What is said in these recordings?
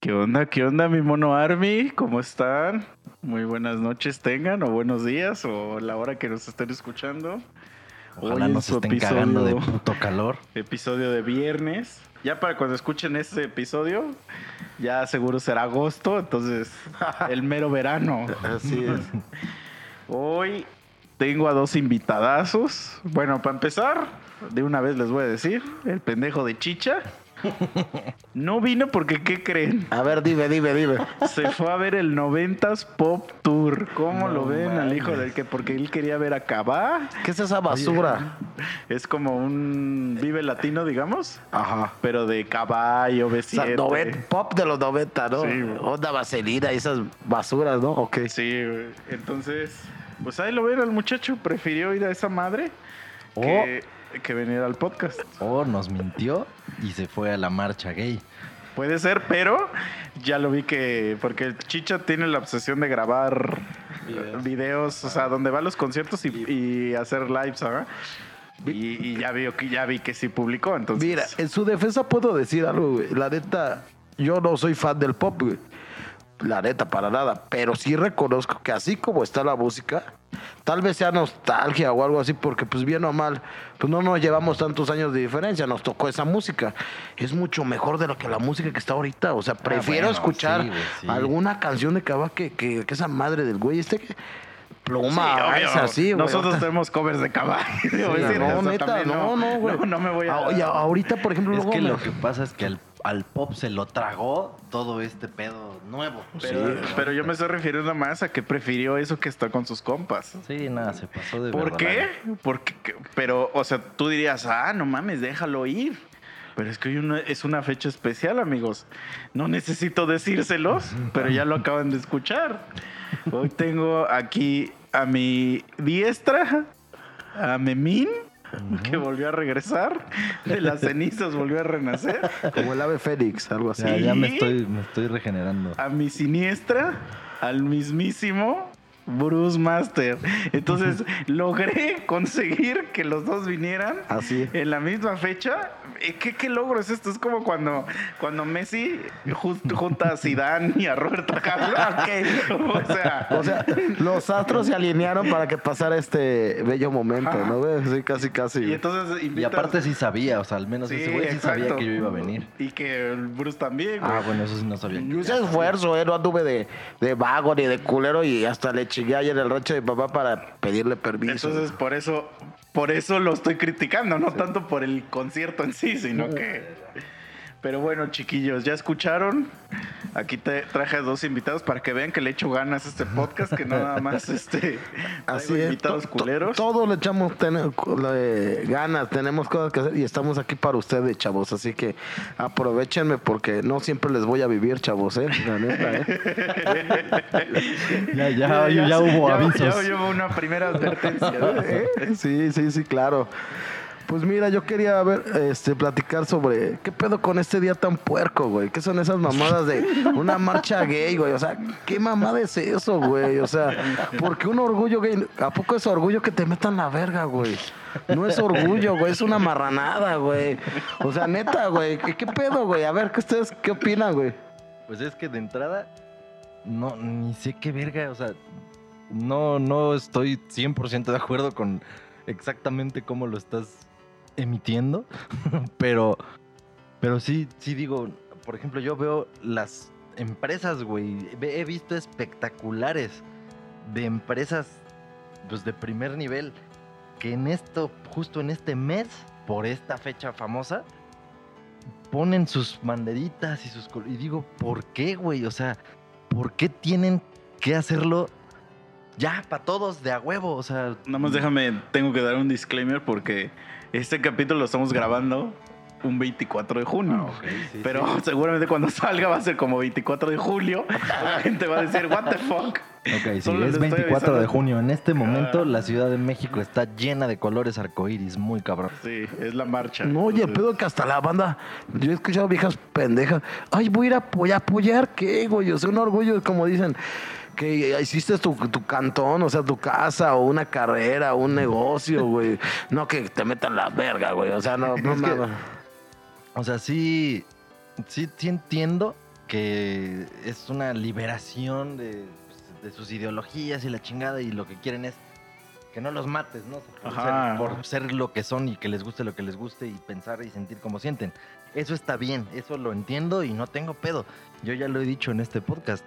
¿Qué onda? ¿Qué onda, mi mono Army? ¿Cómo están? Muy buenas noches tengan, o buenos días, o la hora que nos estén escuchando. Ojalá Hoy nos estén episodio- cagando de puto calor. Episodio de viernes. Ya para cuando escuchen este episodio, ya seguro será agosto, entonces el mero verano. Así es. Hoy tengo a dos invitadazos. Bueno, para empezar, de una vez les voy a decir, el pendejo de Chicha. No vino porque, ¿qué creen? A ver, dime, dime, dime. Se fue a ver el 90s Pop Tour. ¿Cómo No lo ven al hijo del que? Porque él quería ver a Cabá. ¿Qué es esa basura? Es como un Vive Latino, digamos, Ajá. pero de caballo, O sea, B7. noven- pop de los 90, ¿no? Sí. Onda vaselina y esas basuras, ¿no? Ok. Sí, güey. Entonces, pues ahí lo ven, el muchacho prefirió ir a esa madre Oh. que, que venir al podcast. O nos mintió y se fue a la marcha gay. Puede ser, pero ya lo vi que. Porque el Chicha tiene la obsesión de grabar videos, o sea, donde va a los conciertos y, y hacer lives, ¿verdad? Y, y ya, vi, que- ya vi que sí publicó, entonces. Mira, en su defensa puedo decir algo, güey. La neta, yo no soy fan del pop, güey. La neta, para nada. Pero sí reconozco que así como está la música, tal vez sea nostalgia o algo así, porque pues bien o mal, pues no nos llevamos tantos años de diferencia, nos tocó esa música. Es mucho mejor de lo que la música que está ahorita. O sea, prefiero bueno, escuchar sí, güey, sí. alguna canción de Cava que, que, que esa madre del güey este que... Sí, Pluma, obvio. es así, güey. Nosotros tenemos covers de caballo. Sí, no, neta, no, no, güey. No, no me voy a. Ah, y ahorita, por ejemplo, Es luego que me- lo que pasa es que al, al pop se lo tragó todo este pedo nuevo. Pero, Sí. pero yo me estoy refiriendo más a que prefirió eso que está con sus compas. Sí, nada, se pasó de ¿Por verdad. qué? Porque, pero, o sea, tú dirías, ah, no mames, déjalo ir. Pero es que hoy una- es una fecha especial, amigos. No necesito decírselos, pero ya lo acaban de escuchar. Hoy tengo aquí a mi diestra, a Memín, que volvió a regresar. De las cenizas volvió a renacer. Como el ave fénix, algo así. Ya, ya me estoy, me estoy regenerando. a mi siniestra, al mismísimo Bruce Master. Entonces logré conseguir que los dos vinieran Así. en la misma fecha. ¿Qué, qué logro es esto? Es como cuando, cuando Messi junta a Zidane y a Roberto Carlos. o sea, O sea, los astros se alinearon para que pasara este bello momento, Ajá. ¿no? güey? Sí, casi, casi. y entonces Y invitas- aparte sí sabía, o sea, al menos Sí, ese güey sí sabía exacto. que yo iba a venir. Y que el Bruce también. güey. Ah, bueno, eso sí no sabía. Yo hice esfuerzo, ¿eh? No anduve de, de vago ni de culero y hasta le chingué ayer el rancho de mi papá para pedirle permiso. Entonces, por eso, por eso lo estoy criticando, no tanto por el concierto en sí, sino que. Pero bueno, chiquillos, ya escucharon. Aquí te traje a dos invitados para que vean que le echo ganas a este podcast, que no nada más este. Así es. invitados to- to- culeros. Todos le echamos ten- le- ganas, tenemos cosas que hacer y estamos aquí para ustedes, chavos. Así que aprovechenme porque no siempre les voy a vivir, chavos, ¿eh? La neta, ¿eh? Ya, ya, hubo ya- avisos. Ya, hubo una primera advertencia. ¿no? ¿Eh? Sí, sí, sí, claro. Pues mira, yo quería ver, este, platicar sobre qué pedo con este día tan puerco, güey. ¿Qué son esas mamadas de una marcha gay, güey? O sea, ¿qué mamada es eso, güey? O sea, porque un orgullo gay, ¿a poco es orgullo que te metan la verga, güey? No es orgullo, güey, es una marranada, güey. O sea, neta, güey, ¿qué, qué pedo, güey? A ver, ¿qué ustedes qué opinan, güey? Pues es que de entrada, no, ni sé qué verga, o sea, no, no estoy 100% de acuerdo con exactamente cómo lo estás emitiendo, pero, pero sí, sí digo, por ejemplo, yo veo las empresas, güey, he visto espectaculares de empresas, pues de primer nivel, que en esto, justo en este mes, por esta fecha famosa, ponen sus banderitas y sus... Y digo, ¿por qué, güey? O sea, ¿por qué tienen que hacerlo ya para todos de a huevo? O sea... Nada más déjame, tengo que dar un disclaimer porque este capítulo lo estamos grabando un 24 de junio. Ah, sí, Pero sí. seguramente cuando salga va a ser como 24 de julio. La gente va a decir, what the fuck. Ok, sí, Solo es estoy 24 de junio. En este momento Ah. la Ciudad de México está llena de colores arcoíris, muy cabrón. Sí, es la marcha. No, oye, Entonces, pedo que hasta la banda, yo he escuchado viejas pendejas, ay, voy a ir a apoyar, ¿apoyar qué, güey? O sea, un orgullo, como dicen, que hiciste tu, tu cantón, o sea, tu casa, o una carrera, o un negocio, güey. No que te metan la verga, güey. O sea, no, no Es que- mames. O sea, sí, sí, sí entiendo que es una liberación de, de sus ideologías y la chingada y lo que quieren es que no los mates, ¿no? Por ser, por ser lo que son y que les guste lo que les guste y pensar y sentir como sienten. Eso está bien, eso lo entiendo y no tengo pedo. Yo ya lo he dicho en este podcast.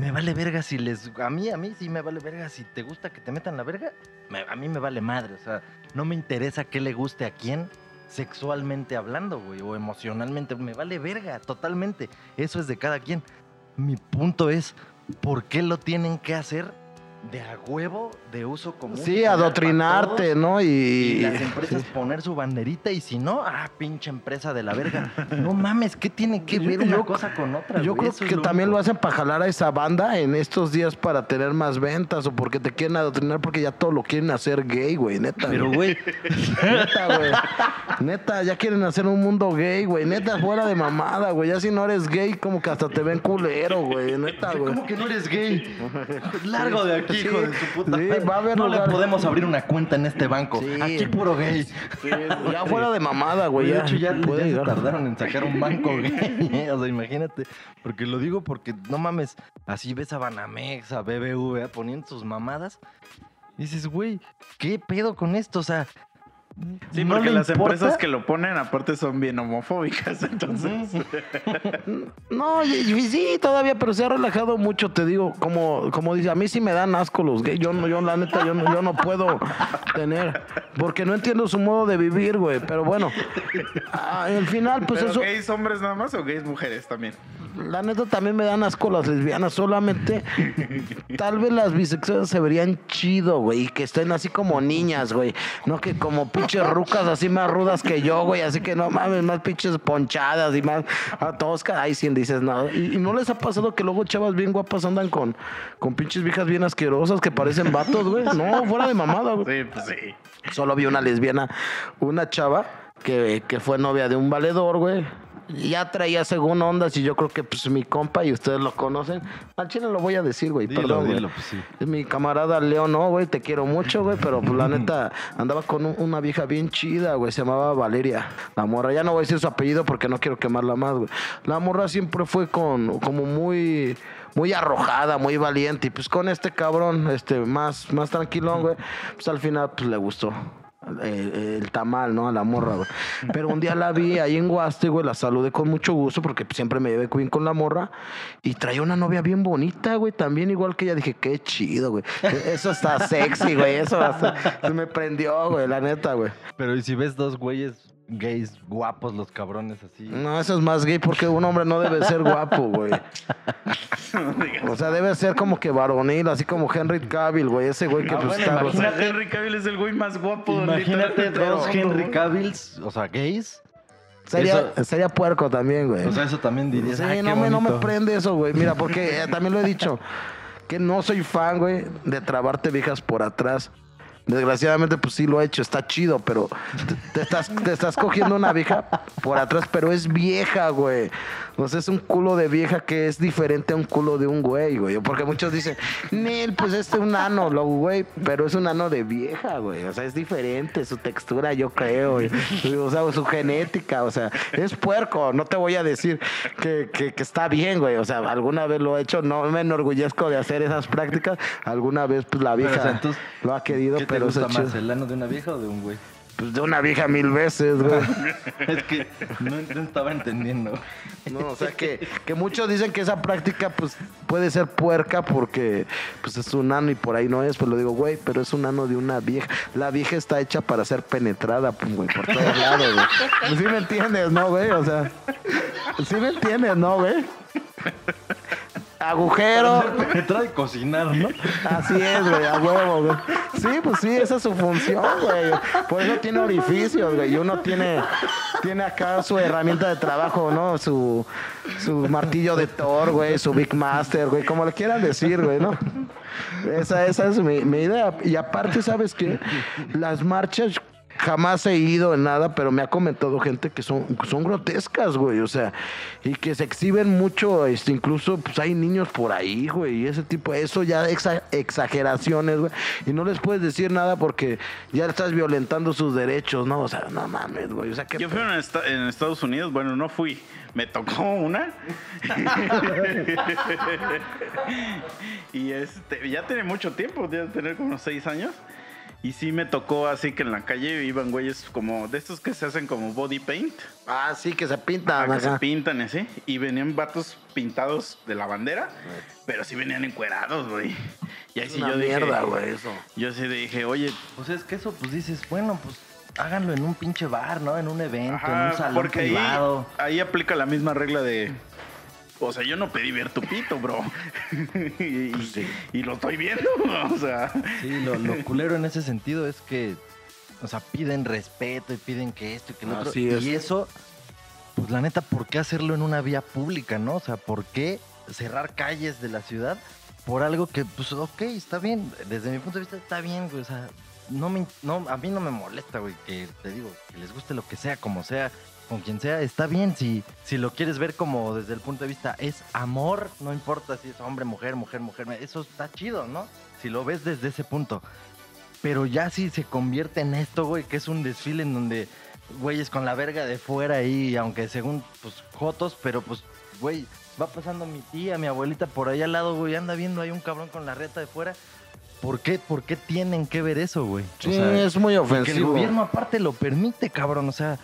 Me vale verga si les... A mí, a mí sí me vale verga. Si te gusta que te metan la verga, me- a mí me vale madre. O sea, no me interesa qué le guste a quién sexualmente hablando, güey, o emocionalmente. Me vale verga, totalmente. Eso es de cada quien. Mi punto es, ¿por qué lo tienen que hacer de a huevo, de uso común? Sí, adoctrinarte? ¿no? Y, Y las empresas poner su banderita y si no, ah, pinche empresa de la verga. No mames, ¿qué tiene que Yo- ver una yo- cosa con otra? Yo güey? creo que también único. lo hacen para jalar a esa banda en estos días para tener más ventas o porque te quieren adoctrinar porque ya todo lo quieren hacer gay, güey, neta. Pero, güey. güey, Neta, güey. Neta, ya quieren hacer un mundo gay, güey. Neta, fuera de mamada, güey. Ya si no eres gay, como que hasta te ven culero, güey. Neta, güey. ¿cómo que no eres gay? Largo de aquí, Sí, hijo de su puta sí, va a haber No lugar. le podemos abrir una cuenta en este banco. Sí. Aquí puro gay. Ya fuera de mamada, güey. de hecho, ya, ya se tardaron en sacar un banco gay. ¿eh? O sea, imagínate. Porque lo digo porque, no mames, así ves a Banamex, a BBVA poniendo sus mamadas. Y dices, güey, ¿qué pedo con esto? O sea, Sí, ¿no porque las importa? empresas que lo ponen aparte son bien homofóbicas, entonces. No, y, y sí, todavía, pero se ha relajado mucho, te digo, como, como dice, a mí sí me dan asco los gays, yo no, yo la neta, yo no, yo no puedo tener, porque no entiendo su modo de vivir, güey, pero bueno, ah, al final, pues ¿Pero eso, gays hombres nada más o gays mujeres también? la neta también me dan asco las lesbianas, solamente, tal vez las bisexuales se verían chido, güey, que estén así como niñas, güey, no que como pinches rucas así más rudas que yo, güey, así que no mames, más pinches ponchadas y más a toscas, ahí sí dices nada. Y, y no les ha pasado que luego chavas bien guapas andan con, con pinches viejas bien asquerosas que parecen vatos, güey. No, fuera de mamada, güey. Sí, pues sí. Solo vi una lesbiana, una chava que, que fue novia de un valedor, güey. Ya traía según ondas y yo creo que pues mi compa y ustedes lo conocen. Al chile lo voy a decir, güey, Dilo, perdón, dilo, pues sí. Mi camarada Leo, no, güey, te quiero mucho, güey, pero pues la neta andaba con un- una vieja bien chida, güey, se llamaba Valeria. La morra, ya no voy a decir su apellido porque no quiero quemarla más, güey. La morra siempre fue con como muy muy arrojada, muy valiente y pues con este cabrón, este más más tranquilón, güey, pues al final pues le gustó. El, el tamal, ¿no? A la morra, güey. Pero un día la vi ahí en Guaste, güey, la saludé con mucho gusto porque siempre me llevé bien con la morra y traía una novia bien bonita, güey, también igual que ella. Dije, qué chido, güey. Eso está sexy, güey. Eso hasta- se me prendió, güey, la neta, güey. Pero ¿y si ves dos güeyes gays guapos, los cabrones así? No, eso es más gay porque un hombre no debe ser guapo, güey. O sea, debe ser como que varonil, así como Henry Cavill, güey. Ese güey que Ah, pues bueno, está... O sea, Imagínate- Henry Cavill es el güey más guapo. Imagínate dos Henry. Cavills, o sea, gays. Sería, Eso- sería puerco también, güey. O sea, eso también dirías. Sí, "Ay, qué no, me, no me bonito". prende eso, güey. Mira, porque eh, también lo he dicho, que no soy fan, güey, de trabarte viejas por atrás. Desgraciadamente, pues sí lo he hecho, está chido, pero te estás, te estás cogiendo una vieja por atrás, pero es vieja, güey. O sea, es un culo de vieja que es diferente a un culo de un güey, güey. Porque muchos dicen, Nel, pues este es un ano, lo güey, pero es un ano de vieja, güey. O sea, es diferente su textura, yo creo. güey. O sea, su genética, o sea, es puerco. No te voy a decir que, que- que está bien, güey. O sea, alguna vez lo he hecho, no me enorgullezco de hacer esas prácticas. Alguna vez, pues la Pero, vieja o sea, entonces, lo ha querido, ¿Qué te pero gusta más, el ano de una vieja o de un güey? Pues de una vieja mil veces, güey. es que no, no estaba entendiendo. No, o sea que, que muchos dicen que esa práctica pues puede ser puerca porque pues es un ano y por ahí no es, pues lo digo, güey, pero es un ano de una vieja. La vieja está hecha para ser penetrada, pues, güey, por todos lados, güey. Pues sí me entiendes, ¿no, güey? O sea, sí me entiendes, ¿no, güey? Agujero. Penetrar y cocinar, ¿no? Así es, güey, a huevo, güey. Sí, pues sí, esa es su función, güey. Por eso tiene orificios, güey. Y uno tiene, tiene acá su herramienta de trabajo, ¿no? Su, su martillo de Thor, güey, su Big Master, güey, como le quieran decir, güey, ¿no? Esa, esa es mi, mi idea. Y aparte, ¿sabes qué? Las marchas jamás he ido en nada, pero me ha comentado gente que son, son grotescas, güey. O sea, y que se exhiben mucho, este, incluso pues hay niños por ahí, güey. Y ese tipo, eso ya exa- exageraciones, güey. Y no les puedes decir nada porque ya estás violentando sus derechos, ¿no? O sea, no mames, güey. O sea, que Yo fui en, esta- en Estados Unidos, bueno, no fui, me tocó una. y este, ya tiene mucho tiempo, debe tener como unos seis años. Y sí me tocó así que en la calle iban güeyes como de estos que se hacen como body paint, Ah, sí, que se ah, pintan. que se pintan así. Y venían vatos pintados de la bandera, pero sí venían encuerados, güey. Y ahí Es sí una yo dije, mierda, güey, eso. yo sí dije, oye, Pues es que eso, pues dices, bueno, pues háganlo en un pinche bar, ¿no? En un evento, en un salón porque ahí, privado. ahí aplica la misma regla de. O sea, yo no pedí ver tu pito, bro. y, y lo estoy viendo. O sea, Sí, lo, lo culero en ese sentido es que, o sea, piden respeto y piden que esto y que lo otro. Así es. Y eso, pues la neta, ¿por qué hacerlo en una vía pública, no? O sea, ¿por qué cerrar calles de la ciudad por algo que, pues, ok, está bien. Desde mi punto de vista está bien, güey. O sea, no me, no, a mí no me molesta, güey, que te digo, que les guste lo que sea, como sea, con quien sea, está bien. Si, si lo quieres ver como desde el punto de vista es amor, no importa si es hombre, mujer, mujer, mujer, eso está chido, ¿no? Si lo ves desde ese punto. Pero ya si se convierte en esto, güey, que es un desfile en donde güeyes con la verga de fuera ahí, aunque según, pues, jotos, pero pues, güey, va pasando mi tía, mi abuelita por ahí al lado, güey, anda viendo ahí un cabrón con la reta de fuera. ¿Por qué, por qué tienen que ver eso, güey? O Sí, sea, es muy que el ofensivo. gobierno aparte lo permite, cabrón, o sea,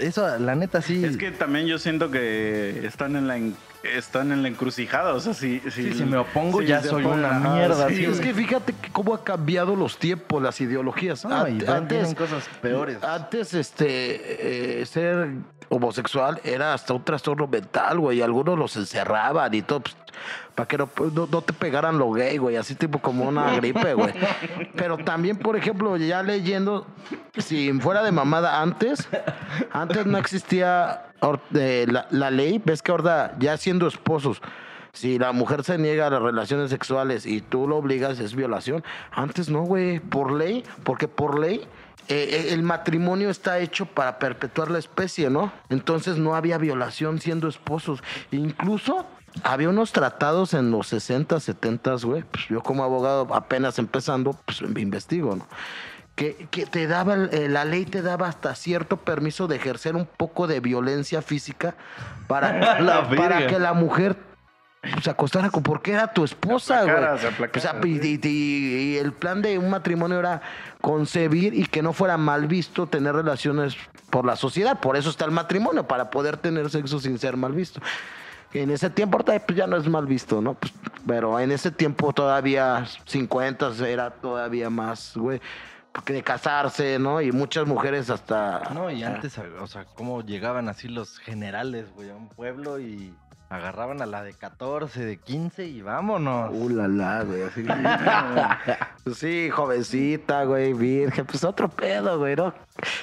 eso, la neta, sí. es que también yo siento que están en la están en la encrucijada. O sea, si, si, Sí, si me opongo, ya soy una mierda, sí, Es que fíjate que cómo ha cambiado los tiempos, las ideologías. No, y Ant- van- vienen cosas peores. Antes, este, eh, ser homosexual era hasta un trastorno mental, güey. Algunos los encerraban y todo, para que no, pues, no, no te pegaran lo gay, güey. Así tipo como una gripe, güey. Pero también, por ejemplo, ya leyendo, si fuera de mamada antes, antes no existía eh, la, la ley. Ves que ahora, ya siendo esposos, si la mujer se niega a las relaciones sexuales y tú lo obligas, es violación. Antes no, güey, por ley, porque por ley eh, eh, el matrimonio está hecho para perpetuar la especie, ¿no? Entonces no había violación siendo esposos. Incluso había unos tratados en los 60, 70, güey. Pues yo como abogado apenas empezando, pues me investigo, ¿no? Que, que te daba, eh, la ley te daba hasta cierto permiso de ejercer un poco de violencia física para, La para verga. que la mujer se acostara con, porque era tu esposa, güey. O sea, y- y el plan de un matrimonio era concebir y que no fuera mal visto tener relaciones por la sociedad. Por eso está el matrimonio, para poder tener sexo sin ser mal visto. En ese tiempo, pues ya no es mal visto, ¿no? Pues, pero en ese tiempo todavía 50 era todavía más, güey, de casarse, ¿no? Y muchas mujeres hasta... No, y antes, o sea, cómo llegaban así los generales, güey, a un pueblo y agarraban a la de 14, de 15 y vámonos. Uh, la, la, güey, así. Pues sí, jovencita, güey, virgen, pues otro pedo, güey, ¿no?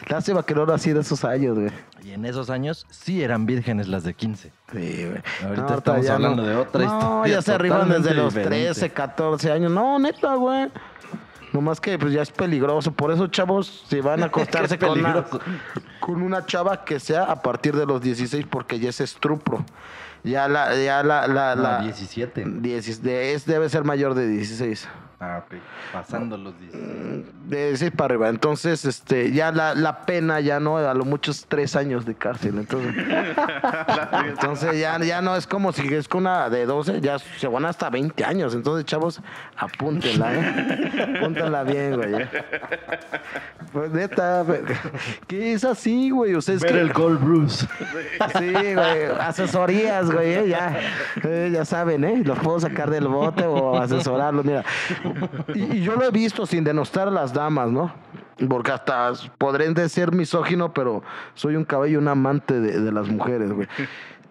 Lástima que no nací de esos años, güey. Y en esos años sí eran vírgenes las de 15. Sí, güey. Ahorita No, estamos hablando de otra no, historia ya se arriban desde totalmente los diferente. 13, 14 años. No, neta, güey. Nomás que pues ya es peligroso. Por eso, chavos, si van a acostarse con una, con una chava que sea a partir de los 16, porque ya es estrupro. Ya la, ya la, la, No, la 17. 16 de- es, debe ser mayor de 16. Ah, ok. Pasando los 16. De 16 para arriba. Entonces, este, ya la, la pena ya no, a lo muchos tres años de cárcel. Entonces, entonces ya, ya no es como si es con una de 12, ya se van hasta 20 años. Entonces, chavos, apúntenla, ¿eh? Apúntenla bien, güey. ¿eh? Pues neta, ¿qué es así, güey? O sea, es que- Gold Bruce. Sí, güey. Asesorías, güey. ¿eh? Ya, eh, ya saben, ¿eh? Los puedo sacar del bote o asesorarlos. Mira. Y, y yo lo he visto sin denostar a las damas, ¿no? Porque hasta podré ser misógino, pero soy un caballo, un amante de, de las mujeres, güey.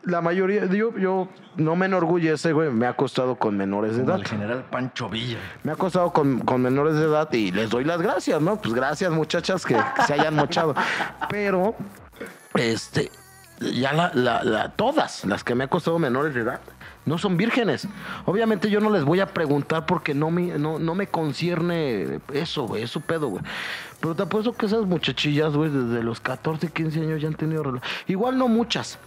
La mayoría, yo, yo no me enorgullece, güey. Me ha costado con menores de Como edad. el general Pancho Villa. Me ha costado con, con menores de edad y les doy las gracias, ¿no? Pues gracias, muchachas, que, que se hayan mochado. Pero, este, ya la, la- la- todas las que me ha costado menores de edad no son vírgenes. Obviamente yo no les voy a preguntar porque no me, no, no me concierne eso, güey, es su pedo, güey. Pero te apuesto que esas muchachillas, güey, desde los 14, 15 años ya han tenido rela- Igual no muchas,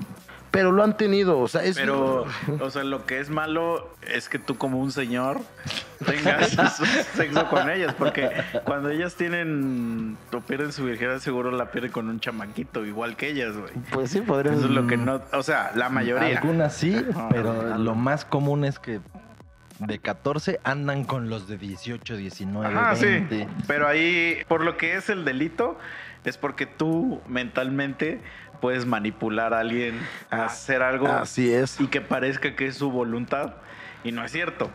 pero lo han tenido. O sea, es. Pero, o sea, lo que es malo es que tú como un señor tengas sexo con ellas, porque cuando ellas tienen o pierden su virginidad, seguro la pierden con un chamaquito, igual que ellas, güey. Pues sí, podría Eso es lo que no, o sea, la mayoría. Algunas sí, pero lo más común es que de 14 andan con los de 18, 19, Ajá, sí. 20. Pero ahí, por lo que es el delito, es porque tú mentalmente puedes manipular a alguien a hacer algo Así es. y que parezca que es su voluntad y no es cierto.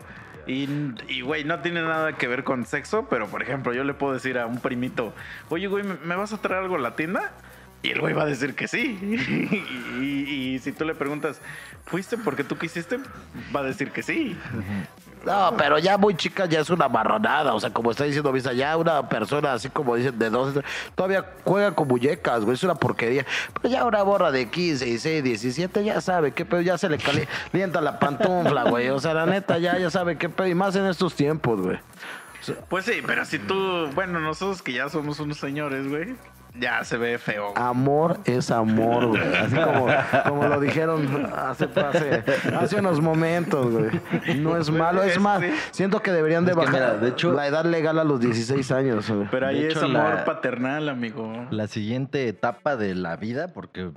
Y, güey, no tiene nada que ver con sexo, pero por ejemplo, yo le puedo decir a un primito, oye, güey, ¿me- ¿me vas a traer algo a la tienda? Y el güey va a decir que sí. y, y si tú le preguntas, ¿fuiste porque tú quisiste? Va a decir que sí. No, pero ya muy chica ya es una marronada. O sea, como está diciendo Visa, ya una persona así como dicen de 12, todavía juega con muñecas, güey. Es una porquería. Pero ya una borra de 15, 16, 17, ya sabe qué pedo. Ya se le calienta la pantufla, güey. O sea, la neta, ya, ya sabe qué pedo. Y más en estos tiempos, güey. Pues sí, pero si tú, bueno, nosotros que ya somos unos señores, güey, ya se ve feo. Amor es amor, güey. Así como, como lo dijeron hace, hace, hace unos momentos, güey. No es malo, es más. Siento que deberían de bajar mira, de hecho- la edad legal a los 16 años, güey. Pero ahí es amor la- paternal, amigo. La siguiente etapa de la vida, porque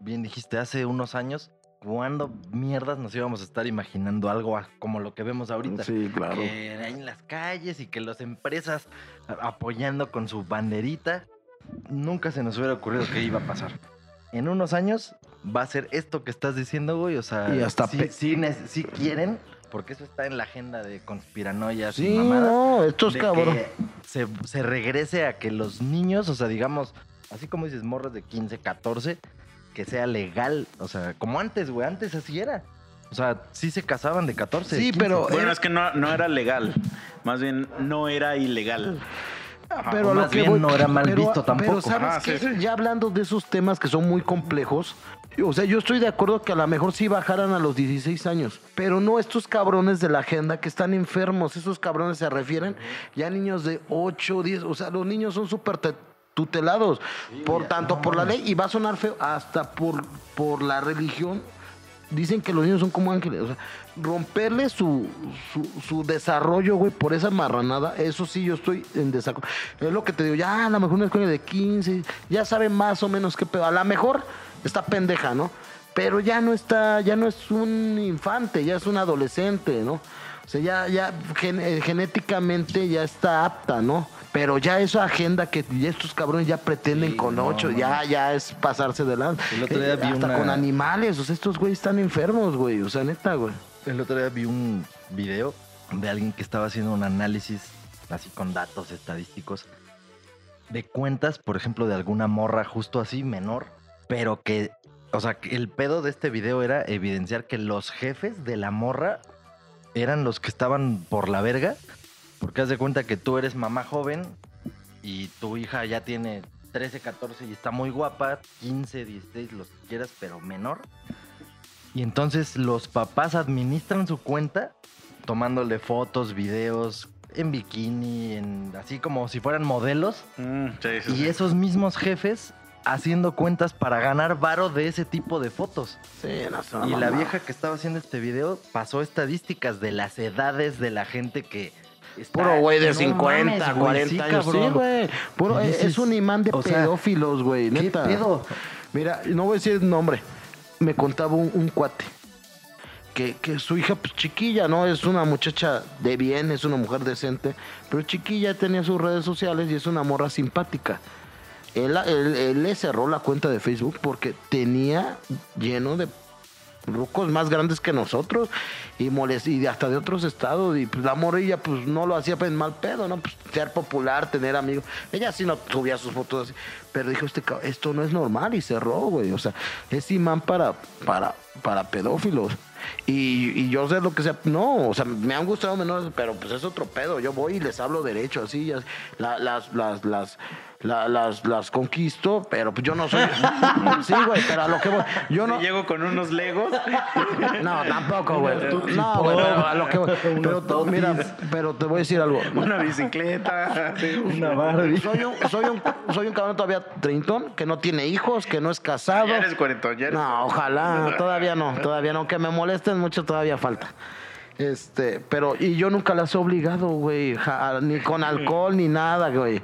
bien dijiste, hace unos años, ¿cuándo mierdas nos íbamos a estar imaginando algo como lo que vemos ahorita? Sí, claro. Que hay en las calles y que las empresas apoyando con su banderita. Nunca se nos hubiera ocurrido que iba a pasar. En unos años va a ser esto que estás diciendo, güey. O sea, Y hasta sí, pe- sí nece- sí quieren, porque eso está en la agenda de conspiranoias y Sí, mamadas no, estos de cabrón. que se, se regrese a que los niños, o sea, digamos, así como dices, morros de 15, 14, que sea legal. O sea, como antes, güey, antes así era. O sea, sí se casaban de 14. Sí, 15. pero- Bueno, era- es que no, no era legal. Más bien, no era ilegal. Pero a lo más que bien voy- no era mal pero- visto tampoco. Pero sabes Ajá, qué? sí, sí. ya hablando de esos temas que son muy complejos, o sea, yo estoy de acuerdo que a lo mejor sí bajaran a los 16 años, pero no estos cabrones de la agenda que están enfermos, esos cabrones se refieren ya a niños de 8, 10, o sea, los niños son súper te- tutelados, por tanto por la ley, y va a sonar feo, hasta por, por la religión. Dicen que los niños son como ángeles. O sea, romperle su, su, su desarrollo, güey, por esa marranada, eso sí yo estoy en desacuerdo. Es lo que te digo, ya a lo mejor una escuela de 15, ya sabe más o menos qué pedo. A lo mejor está pendeja, ¿no? Pero ya no está, ya no es un infante, ya es un adolescente, ¿no? O sea, ya, ya gen- genéticamente ya está apta, ¿no? Pero ya esa agenda que estos cabrones ya pretenden Sí, con no, ocho, no. ya, ya es pasarse de lado. El otro día vi hasta una- con animales, o sea, estos güeyes están enfermos, güey. O sea, neta, güey. El otro día vi un video de alguien que estaba haciendo un análisis, así con datos estadísticos, de cuentas, por ejemplo, de alguna morra justo así, menor, pero que, o sea, el pedo de este video era evidenciar que los jefes de la morra eran los que estaban por la verga, porque haz de cuenta que tú eres mamá joven y tu hija ya tiene 13, 14 y está muy guapa, 15, 16, los que quieras, pero menor. Y entonces los papás administran su cuenta tomándole fotos, videos en bikini, en, así como si fueran modelos. Mm, sí, sí, Y sí. esos mismos jefes haciendo cuentas para ganar varo de ese tipo de fotos. Sí, no Y la vieja que estaba haciendo este video pasó estadísticas de las edades de la gente que... está- Puro güey de No 50, mames, güey, 40 sí, años. Sí, güey. Puro- Y es un imán de o sea, pedófilos, güey. ¿Qué Neta. pedo? Mira, no voy a decir el nombre. Me contaba un, un cuate. Que, que su hija, pues chiquilla, ¿no? Es una muchacha de bien, es una mujer decente. Pero chiquilla tenía sus redes sociales y es una morra simpática. Él, él- él le cerró la cuenta de Facebook porque tenía lleno de rucos más grandes que nosotros y, molest y hasta de otros estados y pues la morrilla pues no lo hacía en mal pedo, ¿no? Pues ser popular, tener amigos. Ella sí no subía sus fotos así, pero dijo este esto no es normal y cerró, güey, o sea, es imán para para para pedófilos. Y, y yo sé lo que sea. No, o sea, me han gustado menores, pero pues es otro pedo. Yo voy y les hablo derecho, así. ya- la- las, las, las, la- las, las conquisto, pero pues yo no soy. sí, güey, pero a lo que voy. Yo no. Si llego con unos legos. No, tampoco, güey. No, güey, pero a lo que voy. Pero tú, mira, pero te voy a decir algo. una bicicleta. Una Barbie. Soy un, soy un, soy un cabrón todavía treintón, que no tiene hijos, que no es casado. Ya eres cuarentón, ya eres No, ojalá, todavía no, todavía no, que me molesten mucho, todavía falta. Este, pero, y yo nunca las he obligado, güey, ja- ni con alcohol ni nada, güey.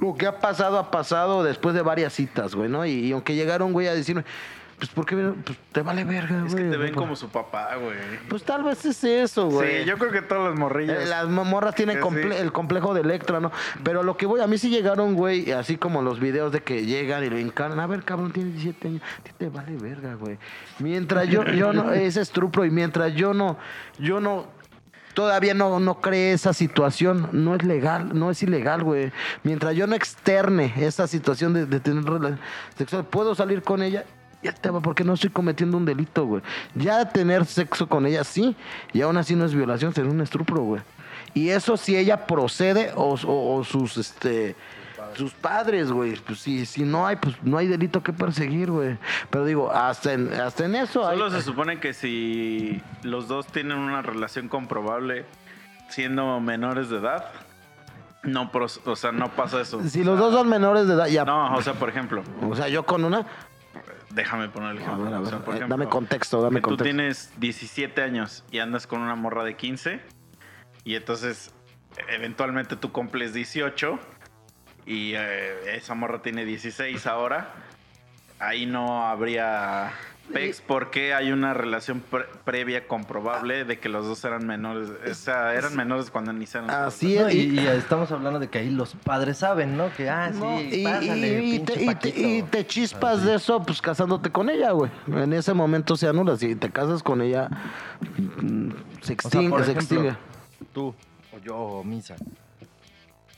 Lo que ha pasado, ha pasado después de varias citas, güey, ¿no? Y, y aunque llegaron, güey, a decirme, pues, ¿por qué? Pues, te vale verga, güey. Es que te ven como su papá, güey. Pues tal vez es eso, güey. Sí, yo creo que todas las morrillas. Eh, Las morras tienen comple- sí. el complejo de Electra, ¿no? Pero lo que voy, a mí sí llegaron, güey, así como los videos de que llegan y lo encarnan. A ver, cabrón, tienes 17 años. Te vale verga, güey. Mientras yo, yo no, ese es truplo, y mientras yo no, yo no, todavía no, no cree esa situación, no es legal, no es ilegal, güey. Mientras yo no externe esa situación de, de tener relación sexual, puedo salir con ella. Ya te va, porque no estoy cometiendo un delito, güey. Ya tener sexo con ella, sí. Y aún así no es violación, sería un estupro, güey. Y eso si ella procede o, o- o sus, este, sus padres, güey. Pues si, si no hay, pues no hay delito que perseguir, güey. Pero digo, hasta en, hasta en eso hay... Solo se supone que si los dos tienen una relación comprobable siendo menores de edad, no, o sea, no pasa eso. Si los dos son menores de edad, ya... No, o sea, por ejemplo, O sea, yo con una... déjame poner el A ejemplo. ver, a O ver, sea, por eh, ejemplo, dame contexto, dame que tú contexto. tienes 17 años y andas con una morra de 15 y entonces eventualmente tú cumples 18 y eh, esa morra tiene 16 ahora, ahí no habría PEX porque hay una relación pre- previa comprobable de que los dos eran menores, o sea, eran menores cuando iniciaron. Así es. y, y estamos hablando de que ahí los padres saben, ¿no? Que, ah, sí, No, y, pásale, y- te, y te- Paquito. y te chispas de eso, pues casándote con ella, güey. En ese momento se anula. Si te casas con ella, mm, se O sea, extingue. por se ejemplo, extingue. Tú, o yo, o Misa,